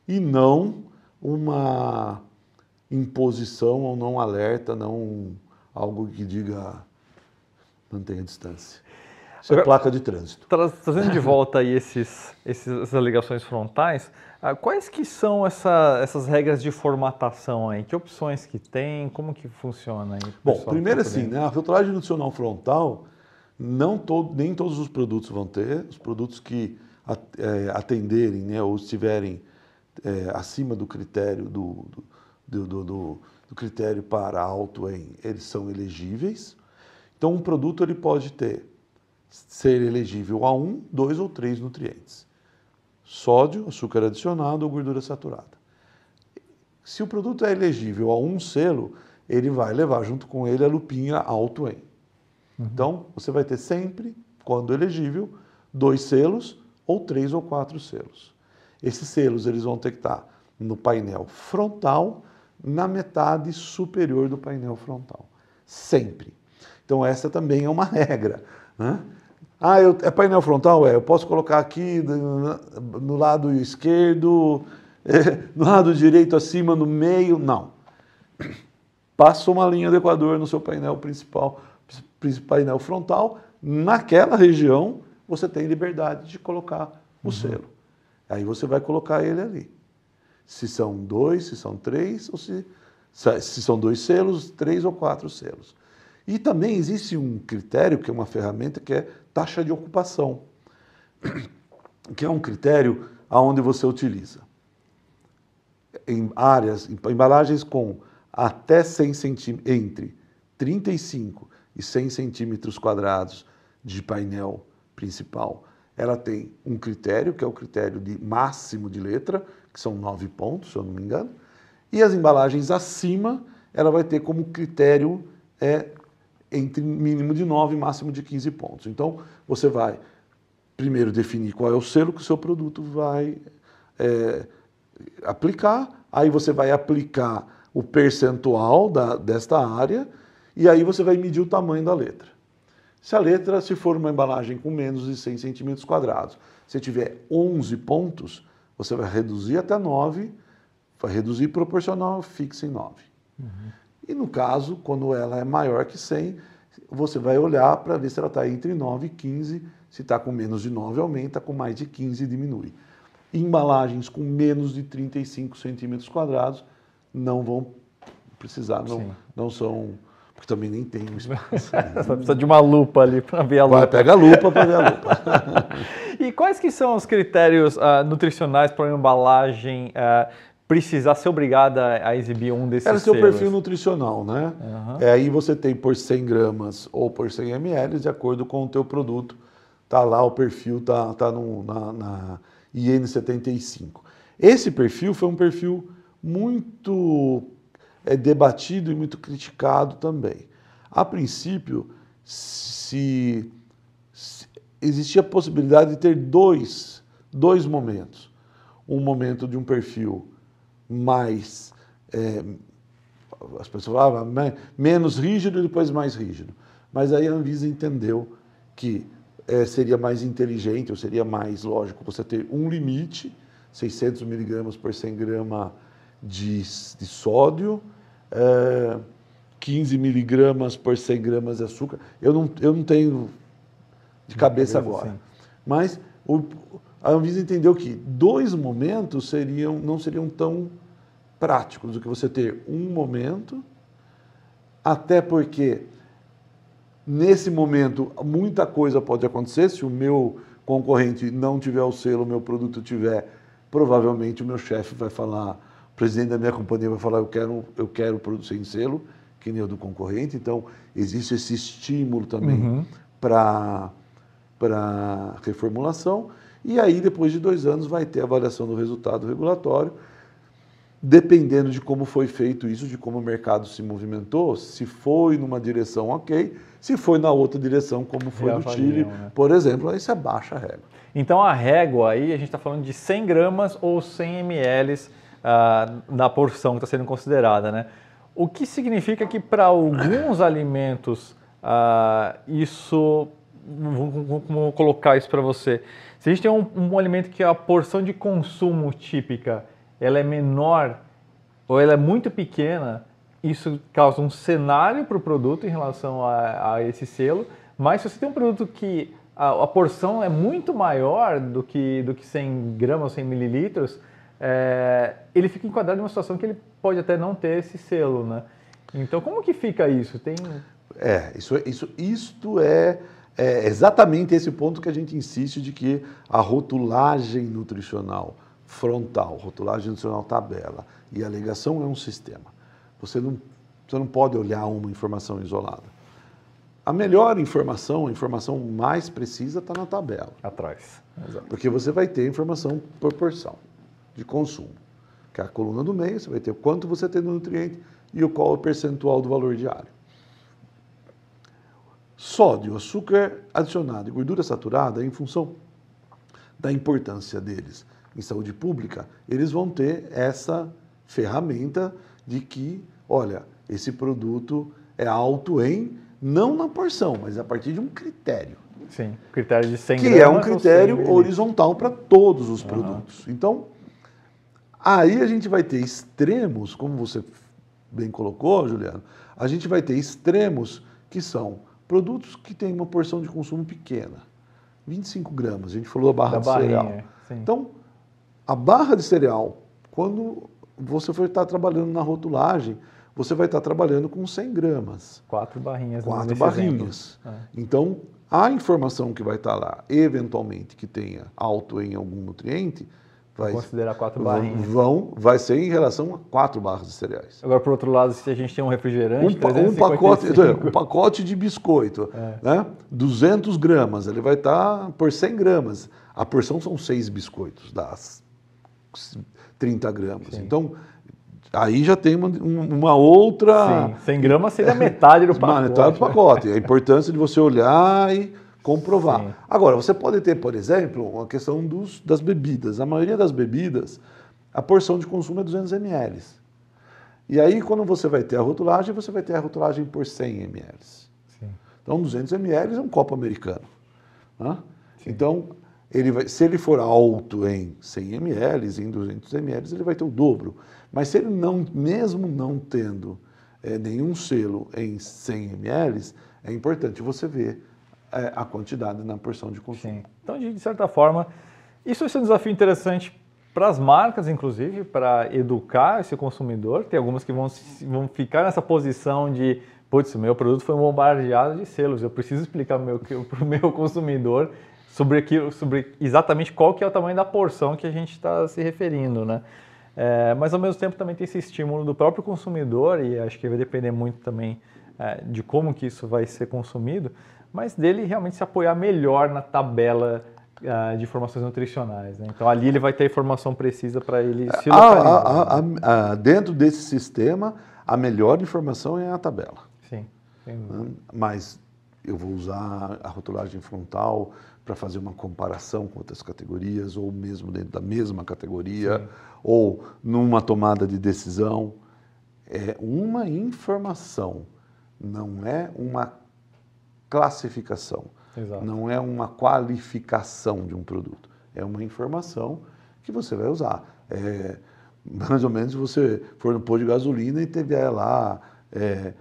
e não uma imposição ou não alerta, não algo que diga mantenha a distância. Isso é Agora, é placa de trânsito. Trazendo de volta aí esses, esses, essas ligações frontais, quais que são essa, essas regras de formatação aí? Que opções que tem? Como que funciona aí? Bom, primeiro assim, né, a filtragem nutricional frontal, não todo, nem todos os produtos vão ter. Os produtos que é, atenderem né, ou estiverem é, acima do critério do, do, do, do, do critério para alto em, eles são elegíveis. Então, um produto ele pode ter ser elegível a um, dois ou três nutrientes: sódio, açúcar adicionado ou gordura saturada. Se o produto é elegível a um selo, ele vai levar junto com ele a lupinha alto em. Uhum. Então, você vai ter sempre, quando elegível, dois selos ou três ou quatro selos. Esses selos eles vão ter que estar no painel frontal, na metade superior do painel frontal. Sempre. Então, essa também é uma regra. Né? Ah, eu, é painel frontal? É, eu posso colocar aqui no, lado esquerdo, é, no lado direito acima, no meio? Não. Passa uma linha do Equador no seu painel principal, painel frontal, naquela região você tem liberdade de colocar o uhum. selo. Aí você vai colocar ele ali. Se são dois, se são três, ou se, se são dois selos, três ou quatro selos. E também existe um critério, que é uma ferramenta, que é taxa de ocupação, que é um critério aonde você utiliza. Em áreas, em embalagens com até 100 centímetros, entre 35 e 100 centímetros quadrados de painel principal, ela tem um critério, que é o critério de máximo de letra, que são nove pontos, se eu não me engano, e as embalagens acima, ela vai ter como critério é, entre mínimo de 9 e máximo de 15 pontos. Então, você vai primeiro definir qual é o selo que o seu produto vai é, aplicar, aí você vai aplicar o percentual da, desta área e aí você vai medir o tamanho da letra. Se a letra, se for uma embalagem com menos de 100 centímetros quadrados, se tiver 11 pontos, você vai reduzir até 9, vai reduzir proporcional fixa em 9. Uhum. E no caso, quando ela é maior que 100, você vai olhar para ver se ela está entre 9 e 15. Se está com menos de 9, aumenta, com mais de 15, diminui. Embalagens com menos de 35 centímetros quadrados não vão precisar, não, não são. Porque também nem tem um espaço. Só precisa de uma lupa ali para ver a lupa. Vai, pega a lupa para ver a lupa. e quais que são os critérios uh, nutricionais para uma embalagem uh, precisar ser obrigada a exibir um desses Era seu selos. perfil nutricional, né? Uhum. É, aí você tem por 100 gramas ou por 100 ml, de acordo com o teu produto. Tá lá o perfil, tá, tá no, na, na IN75. Esse perfil foi um perfil muito é, debatido e muito criticado também. A princípio, se, se existia a possibilidade de ter dois, dois momentos. Um momento de um perfil mais. É, as pessoas falavam menos rígido e depois mais rígido. Mas aí a Anvisa entendeu que é, seria mais inteligente, ou seria mais lógico você ter um limite, 600 miligramas por 100 gramas de, de sódio, é, 15 miligramas por 100 gramas de açúcar. Eu não, eu não tenho de cabeça agora. Mas o, a Anvisa entendeu que dois momentos seriam, não seriam tão práticos do que você ter um momento, até porque nesse momento muita coisa pode acontecer. Se o meu concorrente não tiver o selo, o meu produto tiver, provavelmente o meu chefe vai falar, o presidente da minha companhia vai falar, eu quero, eu quero produto sem selo, que nem o do concorrente. Então, existe esse estímulo também uhum. para reformulação. E aí, depois de dois anos, vai ter avaliação do resultado regulatório. Dependendo de como foi feito isso, de como o mercado se movimentou, se foi numa direção ok, se foi na outra direção, como foi no Chile, né? por exemplo, aí você baixa a régua. Então a régua aí, a gente está falando de 100 gramas ou 100 ml uh, na porção que está sendo considerada, né? O que significa que para alguns alimentos uh, isso, vou colocar isso para você, se a gente tem um, um, alimento que a porção de consumo típica ela é menor ou ela é muito pequena, isso causa um cenário para o produto em relação a, a, esse selo, mas se você tem um produto que a, a, porção é muito maior do que, do que 100 gramas, 100 mililitros, é, ele fica enquadrado em uma situação que ele pode até não ter esse selo, né? Então, como que fica isso? Tem... É, isso, isso, isto é, é exatamente esse ponto que a gente insiste de que a rotulagem nutricional frontal, rotulagem nutricional tabela e a alegação é um sistema. Você não, você não pode olhar uma informação isolada. A melhor informação, a informação mais precisa está na tabela. Atrás. Exato. Porque você vai ter informação por porção de consumo. Que é a coluna do meio, você vai ter quanto você tem no nutriente e o qual é o percentual do valor diário. Sódio, açúcar adicionado e gordura saturada, em função da importância deles em saúde pública, eles vão ter essa ferramenta de que, olha, esse produto é alto em, não na porção, mas a partir de um critério. Sim, critério de 100 Que é um critério horizontal para todos os produtos. Uhum. Então, aí a gente vai ter extremos, como você bem colocou, Juliano, a gente vai ter extremos que são produtos que têm uma porção de consumo pequena, 25 gramas, a gente falou a barra da de cereal. Sim. Então, a barra de cereal, quando você for estar trabalhando na rotulagem, você vai estar trabalhando com 100 gramas. Quatro barrinhas. Quatro barrinhas. É. Então, a informação que vai estar lá, eventualmente que tenha alto em algum nutriente, vai considerar quatro barrinhas. Vão, vai ser em relação a quatro barras de cereais. Agora, por outro lado, se a gente tem um refrigerante, um, um pacote, um pacote de biscoito, é. né? 200 gramas, ele vai estar por 100 gramas. A porção são seis biscoitos, das 30 gramas. Sim. Então, aí já tem uma, uma outra. Sim, 100 gramas seria metade do pacote. Metade do pacote. A importância de você olhar e comprovar. Sim. Agora, você pode ter, por exemplo, a questão dos, das bebidas. A maioria das bebidas, a porção de consumo é 200 ml. E aí, quando você vai ter a rotulagem, você vai ter a rotulagem por 100 ml. Sim. Então, 200 ml é um copo americano. Né? Então, ele vai, se ele for alto em 100 ml, em 200 ml, ele vai ter o dobro. Mas se ele não, mesmo não tendo é, nenhum selo em 100 ml, é importante você ver é, a quantidade na porção de consumo. Sim. Então, de certa forma, isso ser um desafio interessante para as marcas, inclusive, para educar esse consumidor. Tem algumas que vão, vão ficar nessa posição de, putz, meu produto foi bombardeado de selos, eu preciso explicar para o meu consumidor sobre, aquilo, sobre exatamente qual que é o tamanho da porção que a gente está se referindo, né? É, mas ao mesmo tempo também tem esse estímulo do próprio consumidor e acho que vai depender muito também é, de como que isso vai ser consumido, mas dele realmente se apoiar melhor na tabela uh, de informações nutricionais. Né? Então ali ele vai ter a informação precisa para ele se localizar. A, a, a, dentro desse sistema, a melhor informação é a tabela. Sim. Mas eu vou usar a rotulagem frontal para fazer uma comparação com outras categorias, ou mesmo dentro da mesma categoria, Sim. ou numa tomada de decisão. É uma informação, não é uma classificação, Exato. não é uma qualificação de um produto. É uma informação que você vai usar. É, mais ou menos se você for no posto de gasolina e tiver lá é,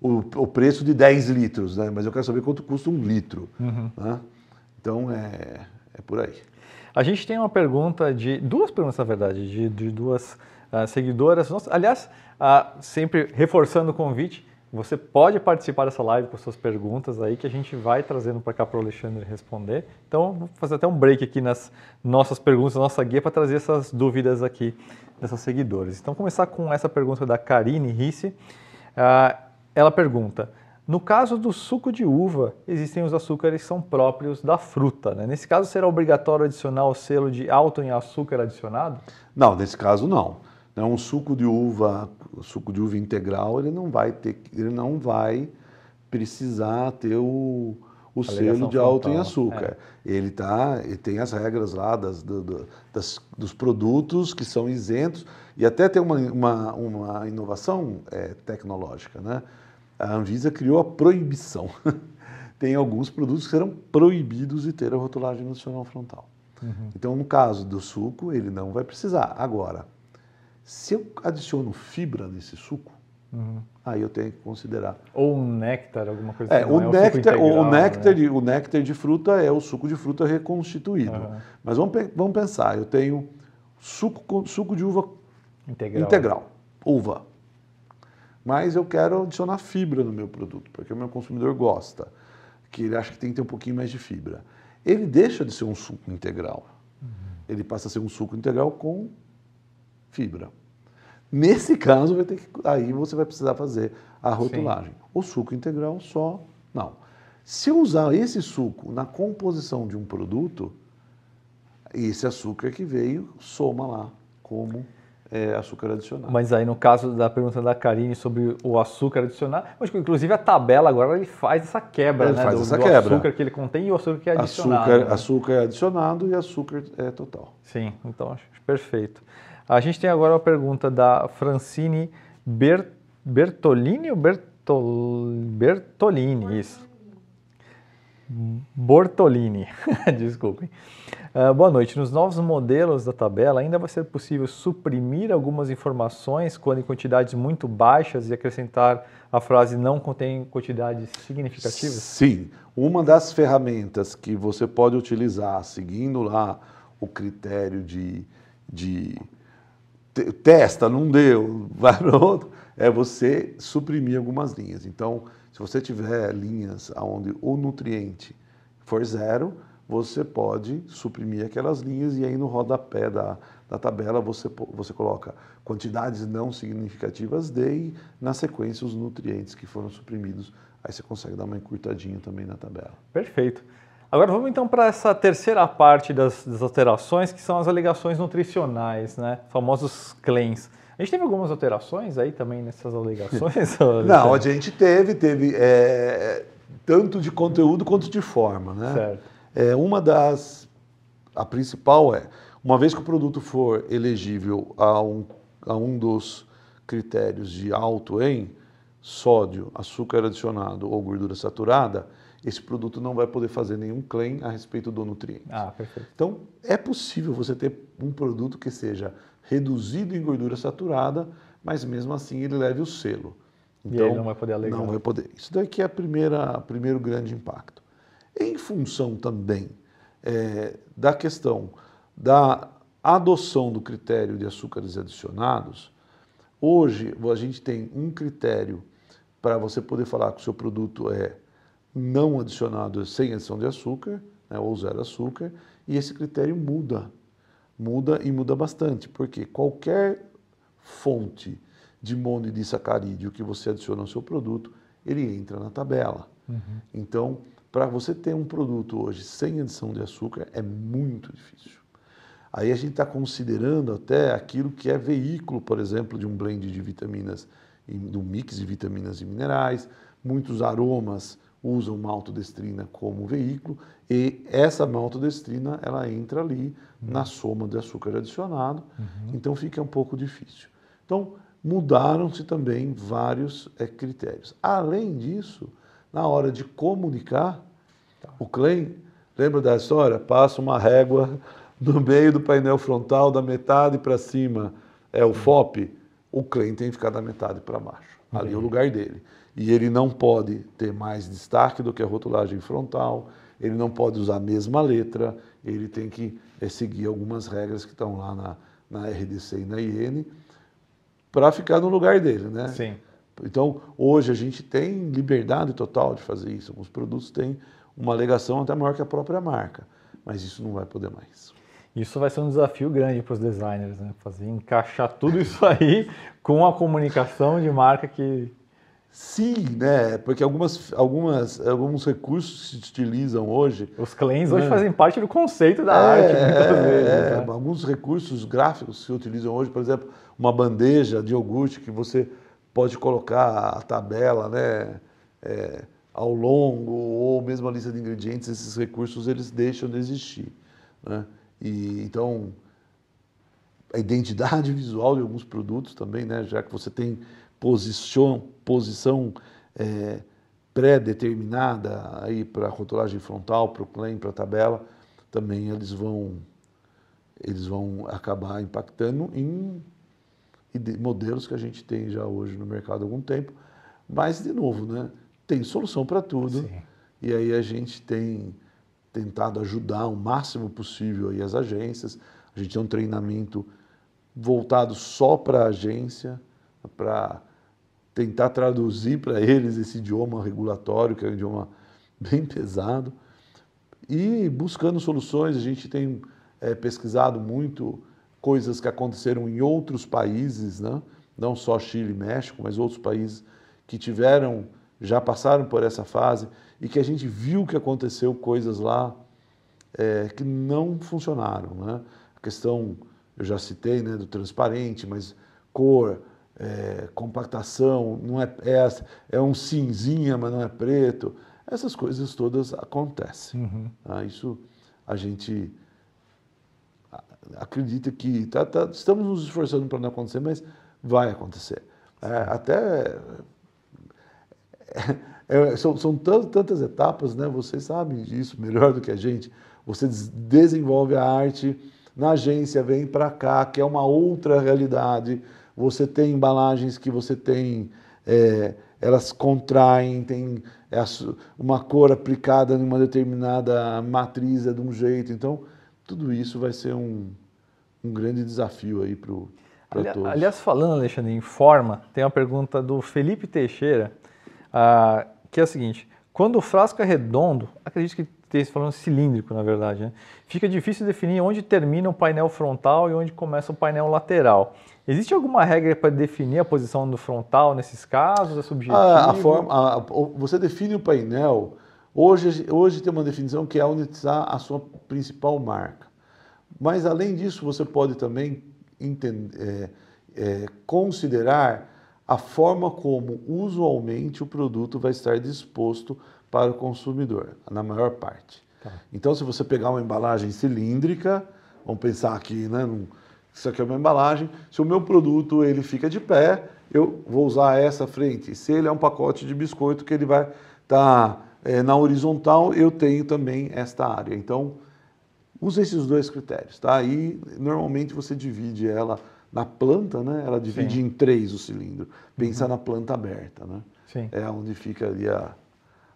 o, o, preço de 10 litros, né? mas eu quero saber quanto custa um litro. Uhum. Né? Então é, é por aí. A gente tem uma pergunta de duas perguntas, na verdade, de, de duas uh, seguidoras. Nossa, aliás, uh, sempre reforçando o convite, você pode participar dessa live com suas perguntas aí que a gente vai trazendo para cá para o Alexandre responder. Então, vou fazer até um break aqui nas nossas perguntas, nossa guia, para trazer essas dúvidas aqui dessas seguidoras. Então, começar com essa pergunta da Karine Risse. Uh, ela pergunta: no caso do suco de uva, existem os açúcares que são próprios da fruta. Né? Nesse caso, será obrigatório adicionar o selo de alto em açúcar adicionado? Não, nesse caso não. Um suco de uva, suco de uva integral, ele não vai ter, ele não vai precisar ter o, o selo de alto em açúcar. É. Ele tá, ele tem as regras lá das, do, das, dos produtos que são isentos e até tem uma, uma, uma inovação é, tecnológica, né? a Anvisa criou a proibição. Tem alguns produtos que serão proibidos de ter a rotulagem nutricional frontal. Uhum. Então, no caso do suco, ele não vai precisar. Agora, Se eu adiciono fibra nesse suco, uhum. aí eu tenho que considerar. Ou um néctar, alguma coisa é, assim. O, é néctar, o, integral, o, néctar, né? o néctar de fruta é o suco de fruta reconstituído. Uhum. Mas vamos, vamos pensar, eu tenho suco, suco de uva integral. integral, uva. Mas eu quero adicionar fibra no meu produto, porque o meu consumidor gosta, que ele acha que tem que ter um pouquinho mais de fibra. Ele deixa de ser um suco integral. Uhum. Ele passa a ser um suco integral com fibra. Nesse caso, vai ter que, aí você vai precisar fazer a rotulagem. Sim. O suco integral só, não. Se eu usar esse suco na composição de um produto, esse açúcar que veio soma lá como é, açúcar adicionado. Mas aí no caso da pergunta da Karine sobre o açúcar adicionado, mas inclusive a tabela agora ele faz essa quebra, ele né? Faz do, essa do quebra. açúcar que ele contém e o açúcar que é adicionado. Açúcar, né? açúcar é adicionado e açúcar é total. Sim, então acho perfeito. A gente tem agora uma pergunta da Francine Ber, Bertolini ou Bertol, Bertolini, isso. Bortolini, desculpem. Uh, boa noite. Nos novos modelos da tabela, ainda vai ser possível suprimir algumas informações quando em quantidades muito baixas e acrescentar a frase não contém quantidades significativas? Sim. Uma das ferramentas que você pode utilizar, seguindo lá o critério de, de testa, não deu, vai para outro, é você suprimir algumas linhas. Então, se você tiver linhas onde o nutriente for zero, você pode suprimir aquelas linhas e aí no rodapé da, da tabela você, você coloca quantidades não significativas de e na sequência os nutrientes que foram suprimidos. Aí você consegue dar uma encurtadinha também na tabela. Perfeito. Agora vamos então para essa terceira parte das, das, alterações, que são as alegações nutricionais, né? Famosos claims. A gente teve algumas alterações aí também nessas alegações? Não, a gente teve, teve é, tanto de conteúdo quanto de forma, né? Certo. É, uma das, a principal é, uma vez que o produto for elegível a um, a um dos critérios de alto em sódio, açúcar adicionado ou gordura saturada, esse produto não vai poder fazer nenhum claim a respeito do nutriente. Ah, perfeito. Então, é possível você ter um produto que seja reduzido em gordura saturada, mas mesmo assim ele leve o selo. Então, e ele não vai poder alegar. Não vai poder. Isso daqui é o primeiro grande impacto. Em função também é, da questão da adoção do critério de açúcares adicionados, hoje a gente tem um critério para você poder falar que o seu produto é não adicionado sem adição de açúcar, né, ou zero açúcar, e esse critério muda muda e muda bastante, porque qualquer fonte de monodisacarídeo que você adiciona ao seu produto, ele entra na tabela. Uhum. Então, para você ter um produto hoje sem adição de açúcar, é muito difícil. Aí a gente está considerando até aquilo que é veículo, por exemplo, de um blend de vitaminas, de um mix de vitaminas e minerais, muitos aromas usam maltodestrina como veículo e essa maltodestrina ela entra ali uhum. na soma de açúcar adicionado, uhum. então fica um pouco difícil. Então mudaram-se também vários é, critérios. Além disso, na hora de comunicar, tá. o claim, lembra da história? Passa uma régua no meio do painel frontal, da metade para cima é o FOP, o claim tem que ficar da metade para baixo. Ali é o lugar dele e ele não pode ter mais destaque do que a rotulagem frontal, ele não pode usar a mesma letra, ele tem que é, seguir algumas regras que estão lá na, na RDC e na IN para ficar no lugar dele, né? Sim. Então, hoje a gente tem liberdade total de fazer isso. Alguns produtos têm uma alegação até maior que a própria marca, mas isso não vai poder mais. Isso vai ser um desafio grande para os designers, né? Fazer encaixar tudo isso aí com a comunicação de marca que Sim, né? Porque algumas, algumas, alguns recursos se utilizam hoje. Os claims né? hoje fazem parte do conceito da é, arte, muitas é, vezes. É, né? Alguns recursos gráficos se utilizam hoje, por exemplo, uma bandeja de iogurte que você pode colocar a tabela, né? É, ao longo, ou mesmo a lista de ingredientes, esses recursos eles deixam de existir. Né? E, então, a identidade visual de alguns produtos também, né? já que você tem posição, posição é, pré-determinada aí para a rotulagem frontal, para o claim, para a tabela, também eles vão, eles vão acabar impactando em e de modelos que a gente tem já hoje no mercado há algum tempo. Mas, de novo, né, tem solução para tudo. Sim. E aí a gente tem tentado ajudar o máximo possível aí as agências. A gente tem um treinamento voltado só para a agência, para tentar traduzir para eles esse idioma regulatório, que é um idioma bem pesado. E buscando soluções, a gente tem é, pesquisado muito coisas que aconteceram em outros países, né? não só Chile e México, mas outros países que tiveram, já passaram por essa fase e que a gente viu que aconteceu coisas lá é, que não funcionaram. Né? A questão, eu já citei, né, do transparente, mas cor, é, compactação, não é, é, é, um cinzinha, mas não é preto. Essas coisas todas acontecem. Uhum. Tá? Isso a gente acredita que tá, tá, estamos nos esforçando para não acontecer, mas vai acontecer. É, até é, são, são tantas etapas, né? Vocês sabem disso melhor do que a gente. Você desenvolve a arte na agência, vem para cá, que é uma outra realidade. Você tem embalagens que você tem, é, elas contraem, tem é, uma cor aplicada em uma determinada matriz é de um jeito. Então, tudo isso vai ser um, um grande desafio aí para Ali, todos. Aliás, falando, Alexandre, em forma, tem uma pergunta do Felipe Teixeira, uh, que é a seguinte: quando o frasco é redondo, acredito que esteja falando cilíndrico, na verdade, né? fica difícil definir onde termina o painel frontal e onde começa o painel lateral. Existe alguma regra para definir a posição do frontal nesses casos? É subjetivo? Ah, a forma, a, você define o painel. Hoje, hoje tem uma definição que é unitizar a sua principal marca. Mas, além disso, você pode também entender, é, é, considerar a forma como usualmente o produto vai estar disposto para o consumidor, na maior parte. Tá. Então, se você pegar uma embalagem cilíndrica, vamos pensar aqui, né, num, isso aqui é uma embalagem, se o meu produto ele fica de pé, eu vou usar essa frente. Se ele é um pacote de biscoito que ele vai estar tá, é, na horizontal, eu tenho também esta área. Então, Usa esses dois critérios, tá? E normalmente você divide ela na planta, né? Ela divide Sim. em três o cilindro. Pensa uhum. na planta aberta, né? Sim. É onde fica ali a,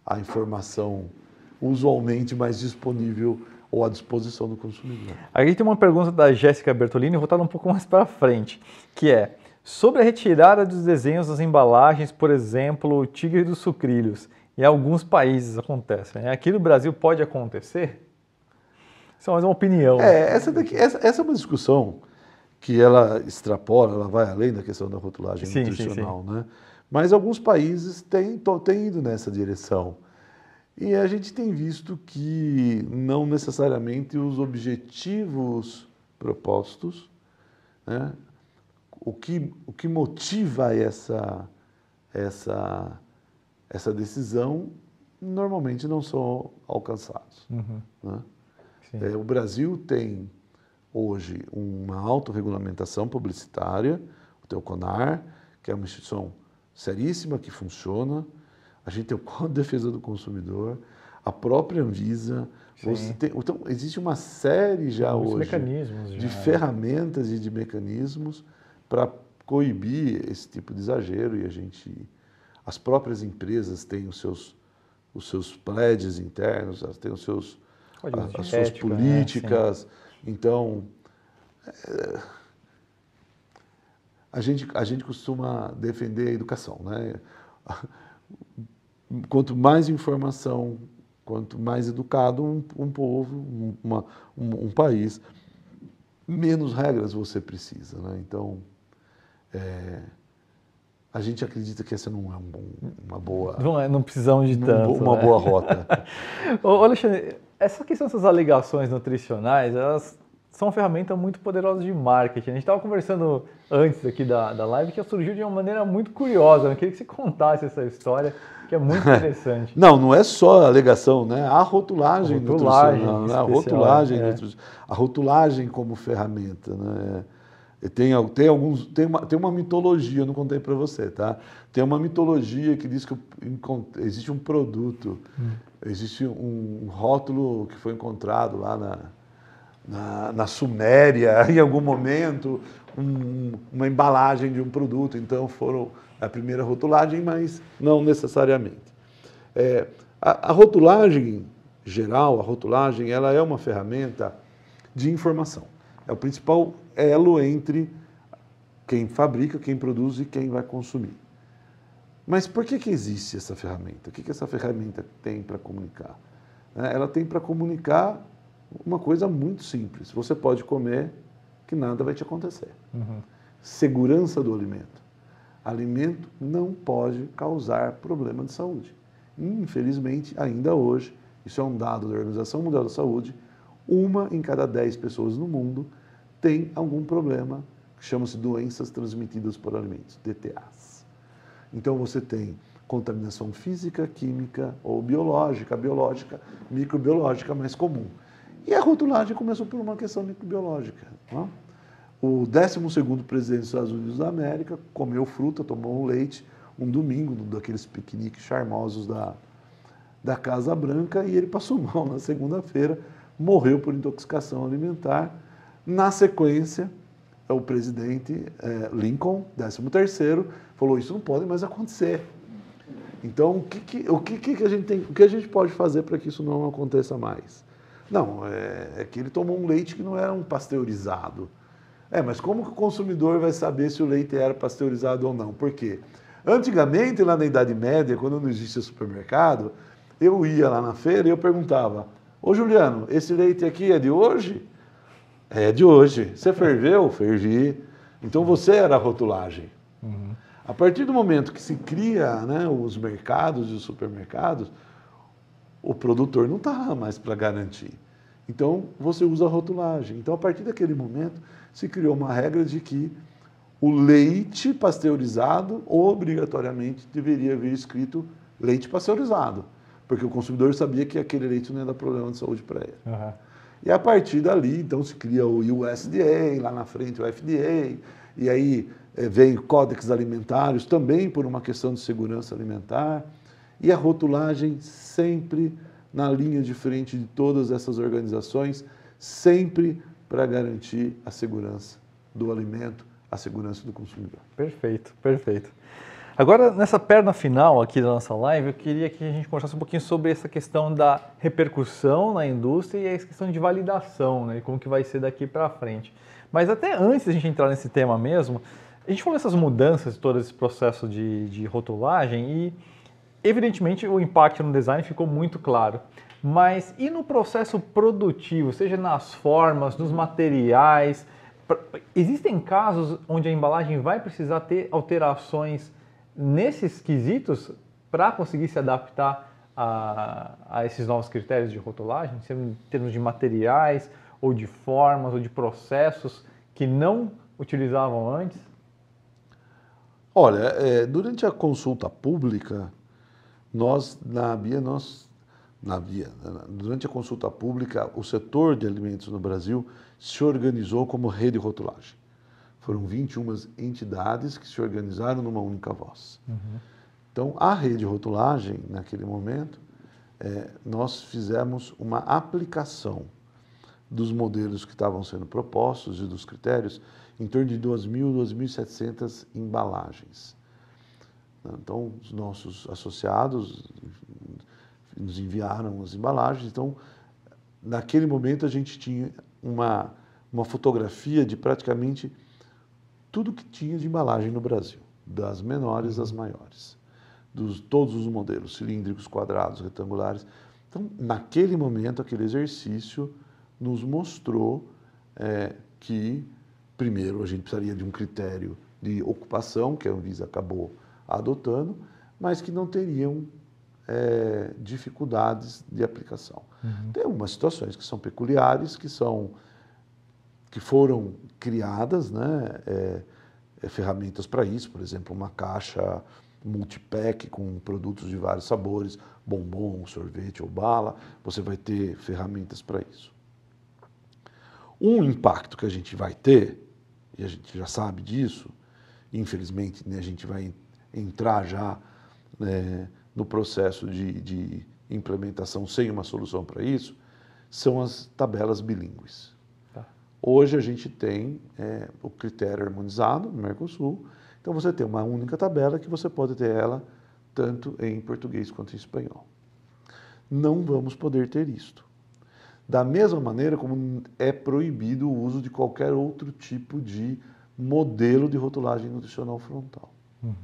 a informação usualmente mais disponível ou à disposição do consumidor. Aqui tem uma pergunta da Jéssica Bertolini, voltada um pouco mais para frente, que é sobre a retirada dos desenhos das embalagens, por exemplo, o tigre dos sucrilhos. Em alguns países acontece. Né? Aqui no Brasil pode acontecer? Isso é mais uma opinião. É, essa, daqui, essa, essa é uma discussão que ela extrapola, ela vai além da questão da rotulagem sim, nutricional, sim, sim. né? Mas alguns países têm, têm ido nessa direção. E a gente tem visto que não necessariamente os objetivos propostos, né? o, que, o que motiva essa, essa, essa decisão, normalmente não são alcançados. Uhum. Né? É, o Brasil tem hoje uma autorregulamentação publicitária, o Teoconar, que é uma instituição seríssima que funciona. A gente tem o Código de Defesa do Consumidor, a própria Anvisa. Tem, então, existe uma série já hoje de já. ferramentas e de mecanismos para coibir esse tipo de exagero e a gente, as próprias empresas têm os seus, os seus pledges internos, elas têm os seus a, as suas ética, né? políticas. Né? Então, é, a, gente, a gente costuma defender a educação. Né? Quanto mais informação, quanto mais educado um, um povo, uma, um, um, país, menos regras você precisa. Né? Então, é, a gente acredita que essa não é um, uma boa. Não, é, não precisamos de tanto. Uma né? boa rota. Ô, Alexandre, essa questão dessas alegações nutricionais, elas são uma ferramenta muito poderosa de marketing. A gente estava conversando antes aqui da, da live que surgiu de uma maneira muito curiosa. Eu queria que você contasse essa história, que é muito interessante. não, não é só a alegação, né? A rotulagem, a rotulagem nutricional, né? a rotulagem, é. a rotulagem como ferramenta, né? Tem, tem, alguns, tem, uma, tem uma mitologia, eu não contei para você, tá? Tem uma mitologia que diz que existe um produto, hum. existe um rótulo que foi encontrado lá na, na, na Suméria, em algum momento, um, uma embalagem de um produto. Então, foram a primeira rotulagem, mas não necessariamente. É, a, a rotulagem geral, a rotulagem, ela é uma ferramenta de informação. É o principal elo entre quem fabrica, quem produz e quem vai consumir. Mas por que, que existe essa ferramenta? O que, que essa ferramenta tem para comunicar? É, ela tem para comunicar uma coisa muito simples. Você pode comer que nada vai te acontecer. Uhum. Segurança do alimento. Alimento não pode causar problema de saúde. Infelizmente, ainda hoje, isso é um dado da Organização Mundial da Saúde, uma em cada dez pessoas no mundo tem algum problema que chama-se doenças transmitidas por alimentos, DTAs. Então você tem contaminação física, química ou biológica, biológica, microbiológica mais comum. E a rotulagem começou por uma questão microbiológica. Não? É? O 12 presidente dos Estados Unidos da América comeu fruta, tomou um leite um domingo, num daqueles piqueniques charmosos da, da Casa Branca, e ele passou mal na segunda-feira, morreu por intoxicação alimentar. Na sequência, o presidente é, Lincoln, 13º, falou, isso não pode mais acontecer. Então, o que, que o que, que, a gente tem, o que a gente pode fazer para que isso não aconteça mais? Não, é, é, que ele tomou um leite que não era um pasteurizado. É, mas como que o consumidor vai saber se o leite era pasteurizado ou não? Por quê? Antigamente, lá na Idade Média, quando não existia supermercado, eu ia lá na feira e eu perguntava: Ô Juliano, esse leite aqui é de hoje? É de hoje. Você ferveu? Fervi. Então você era a rotulagem. Uhum. A partir do momento que se cria né, os mercados e os supermercados, o produtor não está mais para garantir. Então você usa a rotulagem. Então a partir daquele momento se criou uma regra de que o leite pasteurizado obrigatoriamente deveria vir escrito leite pasteurizado, porque o consumidor sabia que aquele leite não ia dar problema de saúde para ele. Uhum. E a partir dali, então, se cria o USDA, lá na frente o FDA, e aí é, vem códex alimentares também por uma questão de segurança alimentar, e a rotulagem sempre na linha de frente de todas essas organizações, sempre para garantir a segurança do alimento, a segurança do consumidor. Perfeito, perfeito. Agora, nessa perna final aqui da nossa live, eu queria que a gente conversasse um pouquinho sobre essa questão da repercussão na indústria e a questão de validação, né, e como que vai ser daqui para frente. Mas até antes de a gente entrar nesse tema mesmo, a gente falou dessas mudanças, todo esse processo de, de rotulagem e, evidentemente, o impacto no design ficou muito claro. Mas e no processo produtivo, seja nas formas, nos materiais? Existem casos onde a embalagem vai precisar ter alterações nesses quesitos para conseguir se adaptar a, a, esses novos critérios de rotulagem, em termos de materiais, ou de formas, ou de processos que não utilizavam antes? Olha, é, durante a consulta pública, nós, na BIA, nós, na durante a consulta pública, o setor de alimentos no Brasil se organizou como rede rotulagem. Foram 21 entidades que se organizaram numa única voz. Uhum. Então, a rede rotulagem, naquele momento, é, nós fizemos uma aplicação dos modelos que estavam sendo propostos e dos critérios em torno de 2.000, 2.700 embalagens. Então, os nossos associados nos enviaram as embalagens. Então, naquele momento, a gente tinha uma, uma fotografia de praticamente tudo que tinha de embalagem no Brasil, das menores às maiores, dos todos os modelos, cilíndricos, quadrados, retangulares. Então, naquele momento, aquele exercício nos mostrou é, que, primeiro, a gente precisaria de um critério de ocupação, que a Anvisa acabou adotando, mas que não teriam é, dificuldades de aplicação. Uhum. Tem algumas situações que são peculiares, que são que foram criadas, né, é, é, ferramentas para isso, por exemplo, uma caixa multipack com produtos de vários sabores, bombom, sorvete ou bala, você vai ter ferramentas para isso. Um impacto que a gente vai ter, e a gente já sabe disso, infelizmente né, a gente vai entrar já né, no processo de, de implementação sem uma solução para isso, são as tabelas bilíngues. Hoje a gente tem é, o critério harmonizado no Mercosul, então você tem uma única tabela que você pode ter ela tanto em português quanto em espanhol. Não vamos poder ter isto. Da mesma maneira como é proibido o uso de qualquer outro tipo de modelo de rotulagem nutricional frontal. Uhum.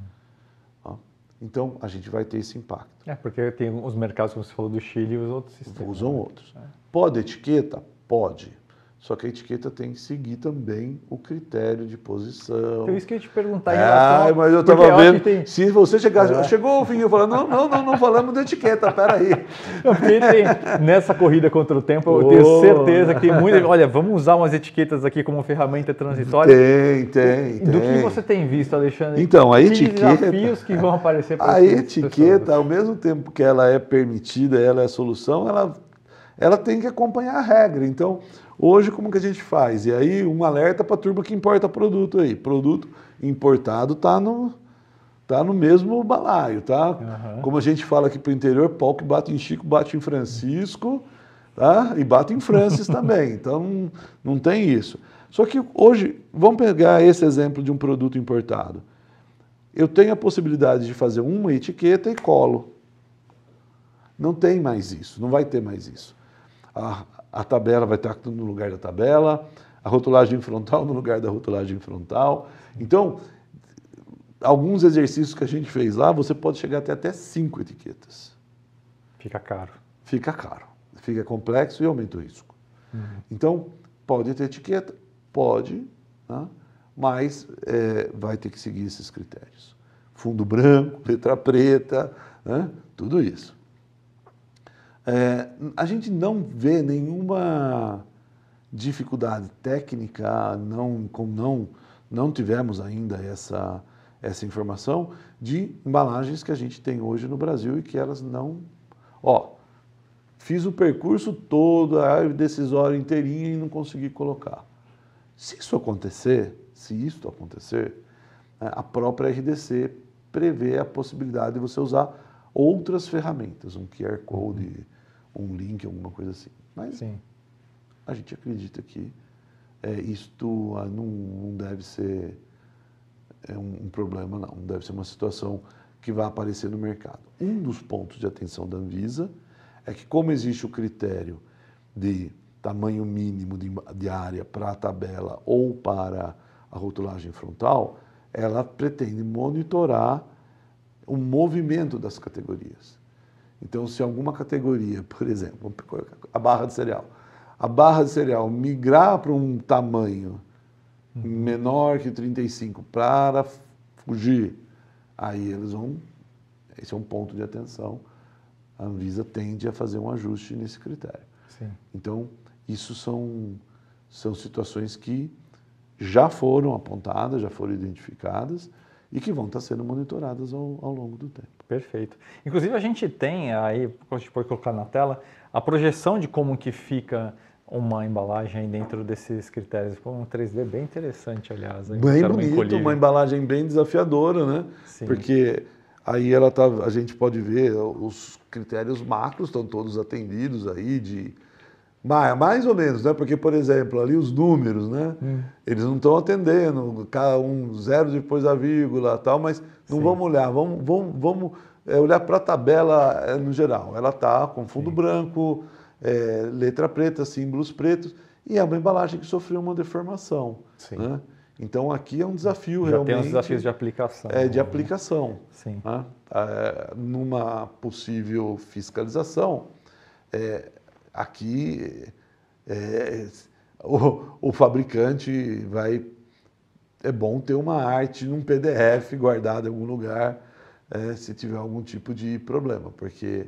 Então, a gente vai ter esse impacto. É, porque tem os mercados, como você falou, do Chile e os outros sistemas. Usam né? outros. É. Pode etiqueta? Pode. Só que a etiqueta tem que seguir também o critério de posição. Então, isso que eu ia te perguntar em relação... Ah, mas eu estava vendo, tem... se você chegasse... É. Chegou o fim, eu falei, não, não, não, não falamos de etiqueta, peraí. Tem, nessa corrida contra o tempo, eu oh. tenho certeza que tem muita... Olha, vamos usar umas etiquetas aqui como ferramenta transitória. Tem, tem, Do que você tem visto, Alexandre? Então, a etiqueta... desafios que vão aparecer para A etiqueta, pessoas. ao mesmo tempo que ela é permitida, ela é solução, ela, ela tem que acompanhar a regra. Então... Hoje, como que a gente faz? E aí, um alerta para a turma que importa produto aí. Produto importado está no, tá no mesmo balaio, tá? Uhum. Como a gente fala aqui para o interior, pau que bate em Chico, bate em Francisco, tá? E bate em Francis também. Então, não, não tem isso. Só que hoje, vamos pegar esse exemplo de um produto importado. Eu tenho a possibilidade de fazer uma etiqueta e colo. Não tem mais isso, não vai ter mais isso. A, a tabela vai estar no lugar da tabela, a rotulagem frontal no lugar da rotulagem frontal. Então, alguns exercícios que a gente fez lá, você pode chegar até, até cinco etiquetas. Fica caro. Fica caro. Fica complexo e aumenta o risco. Uhum. Então, pode ter etiqueta? Pode, né? mas é, vai ter que seguir esses critérios. Fundo branco, letra preta, né? tudo isso. É, a gente não vê nenhuma dificuldade técnica, não, como não, não tivemos ainda essa, essa informação, de embalagens que a gente tem hoje no Brasil e que elas não. Ó, fiz o percurso todo, a árvore decisória inteirinha e não consegui colocar. Se isso acontecer, se isso acontecer, é, a própria RDC prevê a possibilidade de você usar outras ferramentas, um QR Code, um link, alguma coisa assim. Mas Sim. a gente acredita que é, isto ah, não, não, deve ser é um, um, problema, não. Não deve ser uma situação que vai aparecer no mercado. Um dos pontos de atenção da Anvisa é que, como existe o critério de tamanho mínimo de, de área para a tabela ou para a rotulagem frontal, ela pretende monitorar o movimento das categorias. Então, se alguma categoria, por exemplo, a barra de cereal, a barra de cereal migrar para um tamanho menor que 35 para fugir, aí eles vão. Esse é um ponto de atenção. A Anvisa tende a fazer um ajuste nesse critério. Sim. Então, isso são, são situações que já foram apontadas, já foram identificadas e que vão estar sendo monitoradas ao, ao longo do tempo. Perfeito. Inclusive a gente tem aí, a gente pode colocar na tela, a projeção de como que fica uma embalagem dentro desses critérios. Foi um 3D bem interessante, aliás. Bem bonito, uma embalagem bem desafiadora, né? Sim. Porque aí ela tá, a gente pode ver os critérios macros estão todos atendidos aí de mais ou menos, né? Porque, por exemplo, ali os números, né? Hum. Eles não estão atendendo, um zero depois da vírgula tal, mas não Sim. vamos olhar, vamos, vamos, vamos é, olhar para a tabela é, no geral. Ela está com fundo Sim. branco, é, letra preta, símbolos pretos, e é uma embalagem que sofreu uma deformação. Né? Então aqui é um desafio Já realmente. Tem os desafios de aplicação. É, de né? aplicação. Sim. Né? É, numa possível fiscalização, é, aqui é, o, o, fabricante vai. É bom ter uma arte num PDF guardado em algum lugar é, se tiver algum tipo de problema, porque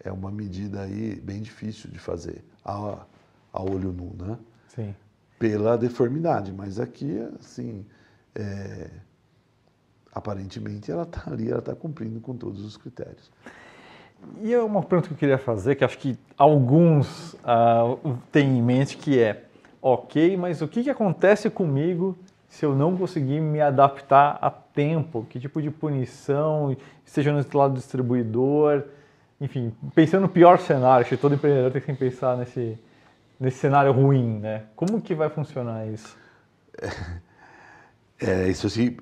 é uma medida aí bem difícil de fazer a, a olho nu, né? Sim. Pela deformidade, mas aqui, assim, é, aparentemente ela está ali, ela está cumprindo com todos os critérios. E é uma pergunta que eu queria fazer, que acho que alguns uh, têm em mente, que é, ok, mas o que, que acontece comigo se eu não conseguir me adaptar a tempo? Que tipo de punição, seja no lado do distribuidor, enfim, pensando no pior cenário, acho que todo empreendedor tem que pensar nesse, nesse cenário ruim, né? Como que vai funcionar isso? É, isso assim,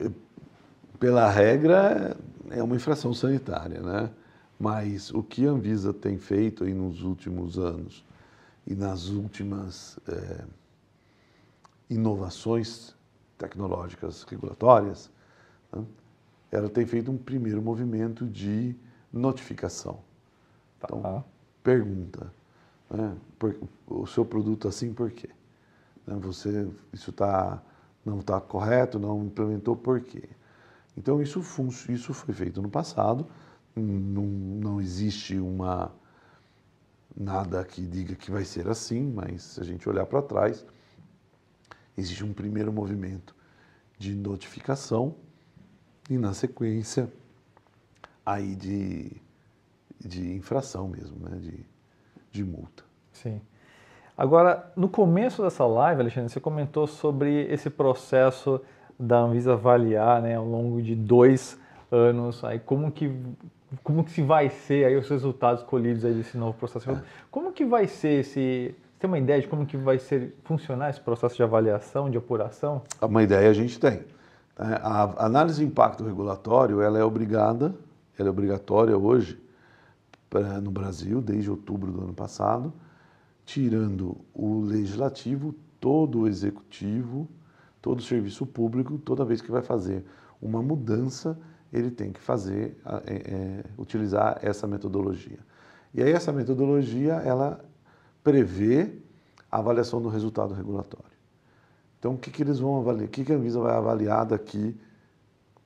pela regra, é uma infração sanitária, né? Mas o que a Anvisa tem feito aí nos últimos anos e nas últimas é, inovações tecnológicas regulatórias, né? ela tem feito um primeiro movimento de notificação. Então, tá. pergunta, né? por, o seu produto assim por quê? Né? Você, isso tá, não está correto, não implementou por quê? Então, isso, isso foi feito no passado, não, não existe uma nada que diga que vai ser assim, mas se a gente olhar para trás, existe um primeiro movimento de notificação e na sequência aí de, de infração mesmo, né? de, de multa. Sim. Agora, no começo dessa live, Alexandre, você comentou sobre esse processo da Anvisa avaliar né, ao longo de dois anos aí como que como que se vai ser aí os resultados colhidos aí desse novo processo? É. Como que vai ser esse... Tem uma ideia de como que vai ser funcionar esse processo de avaliação, de apuração? Uma ideia a gente tem. É, a análise de impacto regulatório, ela é obrigada, ela é obrigatória hoje no Brasil, desde outubro do ano passado, tirando o legislativo, todo o executivo, todo o serviço público, toda vez que vai fazer uma mudança ele tem que fazer, é, é, utilizar essa metodologia. E aí essa metodologia, ela prevê a avaliação do resultado regulatório. Então, o que, que eles vão avaliar? O que, que a Anvisa vai avaliar daqui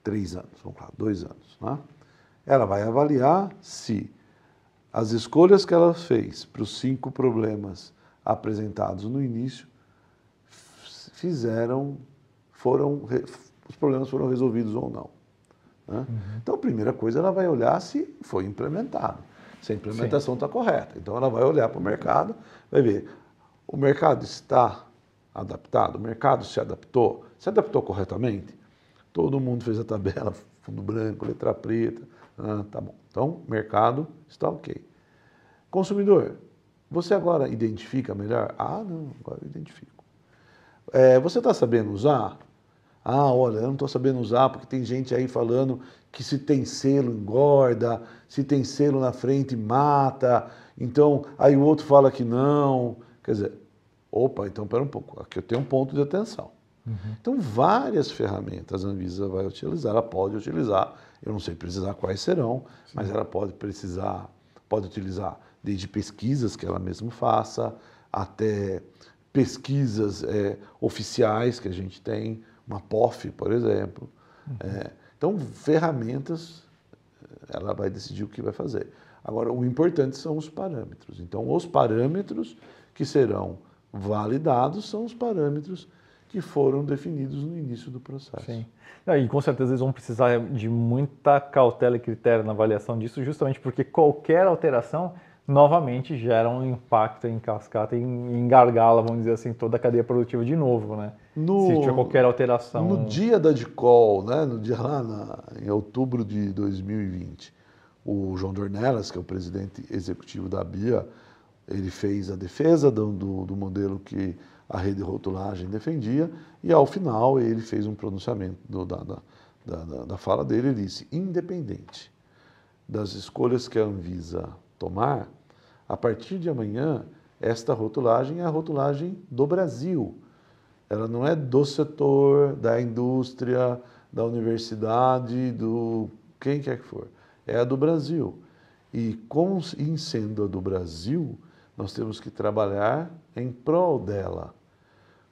três anos, vamos lá, dois anos? Né? Ela vai avaliar se as escolhas que ela fez para os cinco problemas apresentados no início fizeram, foram, os problemas foram resolvidos ou não. Né? Uhum. Então, a primeira coisa, ela vai olhar se foi implementado, se a implementação está correta. Então, ela vai olhar para o mercado, vai ver, o mercado está adaptado, o mercado se adaptou, se adaptou corretamente? Todo mundo fez a tabela, fundo branco, letra preta, ah, tá bom. Então, mercado está ok. Consumidor, você agora identifica melhor? Ah, não, agora eu identifico. É, você está sabendo usar? Ah, olha, eu não estou sabendo usar porque tem gente aí falando que se tem selo engorda, se tem selo na frente mata. Então, aí o outro fala que não. Quer dizer, opa, então pera um pouco, aqui eu tenho um ponto de atenção. Uhum. Então, várias ferramentas a Anvisa vai utilizar, ela pode utilizar, eu não sei precisar quais serão, Sim. mas ela pode precisar, pode utilizar desde pesquisas que ela mesma faça, até pesquisas é, oficiais que a gente tem, uma POF, por exemplo. Uhum. É, então, ferramentas, ela vai decidir o que vai fazer. Agora, o importante são os parâmetros. Então, os parâmetros que serão validados são os parâmetros que foram definidos no início do processo. Sim. E com certeza eles vão precisar de muita cautela e critério na avaliação disso, justamente porque qualquer alteração novamente gera um impacto em cascata e engargala, vamos dizer assim, toda a cadeia produtiva de novo, né? No, Se tiver qualquer alteração. No dia da DICOL, né, no dia lá na, em outubro de 2020, o João Dornelas, que é o presidente executivo da BIA, ele fez a defesa do, do, do modelo que a rede de rotulagem defendia e, ao final, ele fez um pronunciamento do, da, da, da, da fala dele, ele disse, independente das escolhas que a Anvisa tomar, a partir de amanhã, esta rotulagem é a rotulagem do Brasil. Ela não é do setor, da indústria, da universidade, do quem quer que for. É a do Brasil. E com, em sendo a do Brasil, nós temos que trabalhar em prol dela,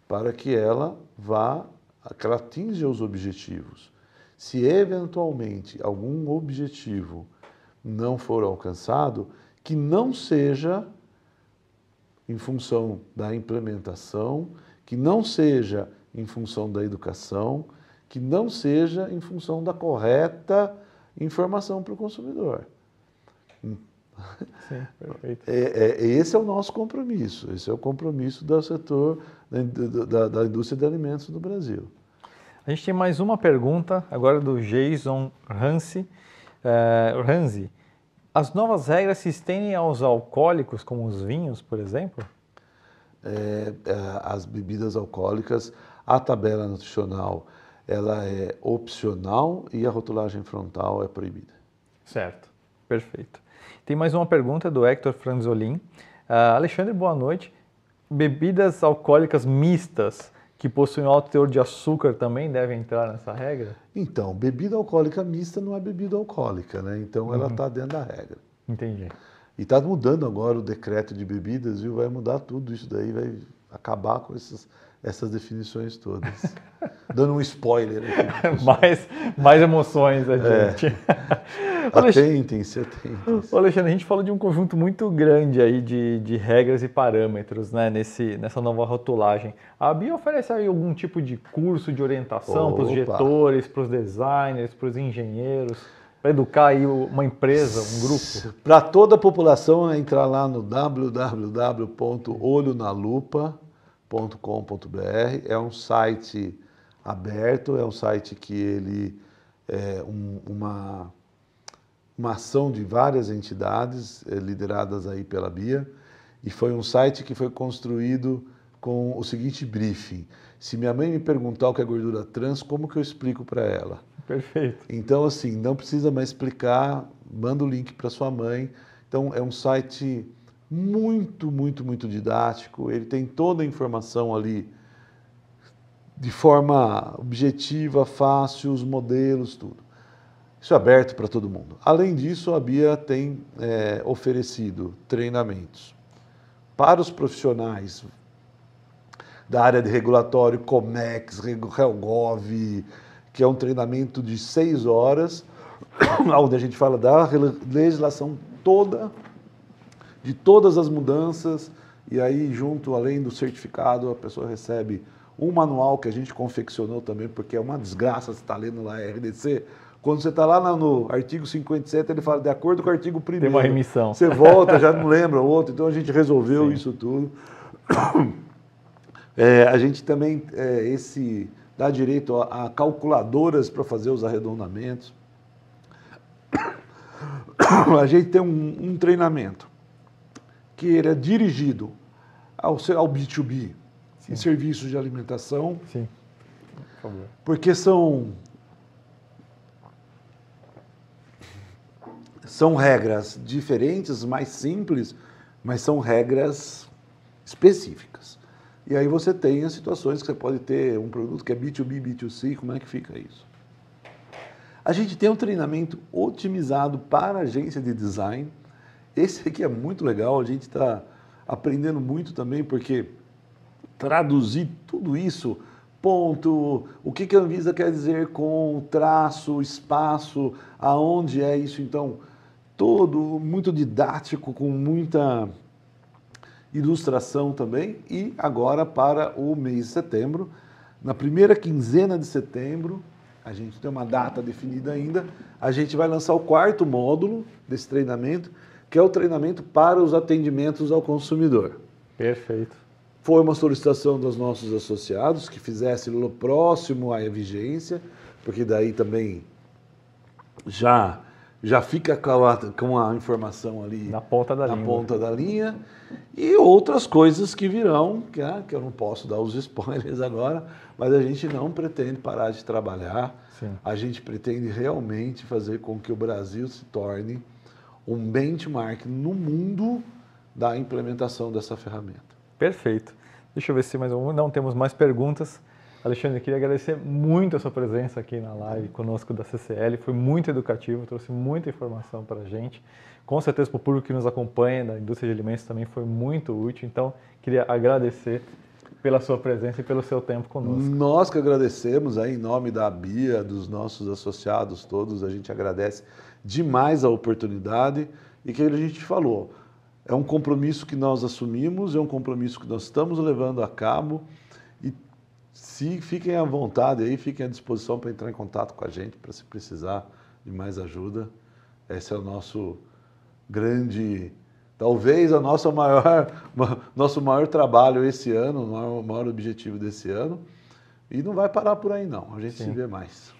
para que ela vá, que ela atinja os objetivos. Se eventualmente algum objetivo não for alcançado, que não seja em função da implementação, que não seja em função da educação, que não seja em função da correta informação para o consumidor. Sim, perfeito. É, é, esse é o nosso compromisso, esse é o compromisso do setor da, da, da indústria de alimentos no Brasil. A gente tem mais uma pergunta, agora do Jason Hansi. Uh, Hansi, as novas regras se estendem aos alcoólicos, como os vinhos, por exemplo? É, é, as bebidas alcoólicas, a tabela nutricional ela é opcional e a rotulagem frontal é proibida. Certo, perfeito. Tem mais uma pergunta do Hector Franzolin. Uh, Alexandre, boa noite. Bebidas alcoólicas mistas que possuem alto teor de açúcar também devem entrar nessa regra? Então, bebida alcoólica mista não é bebida alcoólica, né? Então ela está uhum. dentro da regra. Entendi. E está mudando agora o decreto de bebidas, viu? Vai mudar tudo isso daí, vai acabar com esses, essas definições todas. Dando um spoiler aqui. mais, mais emoções a é. gente. É. atentem-se, atentem-se. Alexandre, a gente falou de um conjunto muito grande aí de, de regras e parâmetros né, nesse, nessa nova rotulagem. A BIA oferece aí algum tipo de curso de orientação para os gestores, para os deiners, para os engenheiros? Para educar aí uma empresa, um grupo? Para toda a população, é entrar lá no www.olhonalupa.com.br. É um site aberto, é um site que ele é um, uma, uma ação de várias entidades é, lideradas aí pela Bia. E foi um site que foi construído com o seguinte briefing. Se minha mãe me perguntar o que é gordura trans, como que eu explico para ela? Perfeito. Então, assim, não precisa mais explicar, manda o link para sua mãe. Então, é um site muito, muito, muito didático. Ele tem toda a informação ali de forma objetiva, fácil, os modelos, tudo. Isso é aberto para todo mundo. Além disso, a Bia tem é, oferecido treinamentos para os profissionais da área de regulatório, Comex, Helgov, que é um treinamento de seis horas, onde a gente fala da legislação toda, de todas as mudanças, e aí, junto, além do certificado, a pessoa recebe um manual que a gente confeccionou também, porque é uma desgraça você estar tá lendo lá RDC. Quando você está lá no artigo 57, ele fala de acordo com o artigo 1 Tem uma remissão. Você volta, já não lembra o outro, então a gente resolveu Sim. isso tudo. É, a gente também, é, esse dá direito a, a calculadoras para fazer os arredondamentos. A gente tem um, um treinamento que ele é dirigido ao, ao B2B, Sim. em serviços de alimentação. Sim, por favor. Porque são são regras diferentes, mais simples, mas são regras específicas. E aí você tem as situações que você pode ter um produto que é B2B, B2C, como é que fica isso? A gente tem um treinamento otimizado para agência de design. Esse aqui é muito legal, a gente está aprendendo muito também, porque traduzir tudo isso, ponto, o que, que a Anvisa quer dizer com traço, espaço, aonde é isso, então, todo muito didático, com muita ilustração também. E agora para o mês de setembro, na primeira quinzena de setembro, a gente tem uma data definida ainda, a gente vai lançar o quarto módulo desse treinamento, que é o treinamento para os atendimentos ao consumidor. Perfeito. Foi uma solicitação dos nossos associados que fizesse próximo à vigência, porque daí também já já fica com a, com a informação ali na ponta da na linha. ponta da linha e outras coisas que virão, que, ah, que eu não posso dar os spoilers agora, mas a gente não pretende parar de trabalhar. Sim. A gente pretende realmente fazer com que o Brasil se torne um benchmark no mundo da implementação dessa ferramenta. Perfeito. Deixa eu ver se mais um. Não temos mais perguntas. Alexandre, queria agradecer muito a sua presença aqui na live conosco da CCL. Foi muito educativo, trouxe muita informação para a gente. Com certeza para o público que nos acompanha da indústria de alimentos também foi muito útil. Então, queria agradecer pela sua presença e pelo seu tempo conosco. Nós que agradecemos aí, em nome da Bia, dos nossos associados todos, a gente agradece demais a oportunidade e que a gente falou. É um compromisso que nós assumimos, é um compromisso que nós estamos levando a cabo se fiquem à vontade aí, fiquem à disposição para entrar em contato com a gente, para se precisar de mais ajuda. Esse é o nosso grande, talvez a nossa maior, nosso maior trabalho esse ano, o maior, maior objetivo desse ano. E não vai parar por aí não, a gente Sim. se vê mais.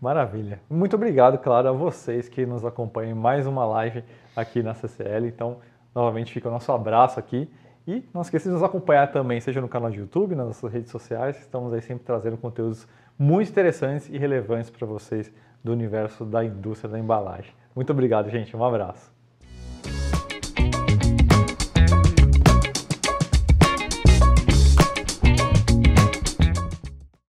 Maravilha. Muito obrigado, claro, a vocês que nos acompanham em mais uma live aqui na CCL. Então, novamente fica o nosso abraço aqui E não esqueça de nos acompanhar também, seja no canal de YouTube, nas nossas redes sociais. Estamos aí sempre trazendo conteúdos muito interessantes e relevantes para vocês do universo da indústria da embalagem. Muito obrigado, gente. Um abraço.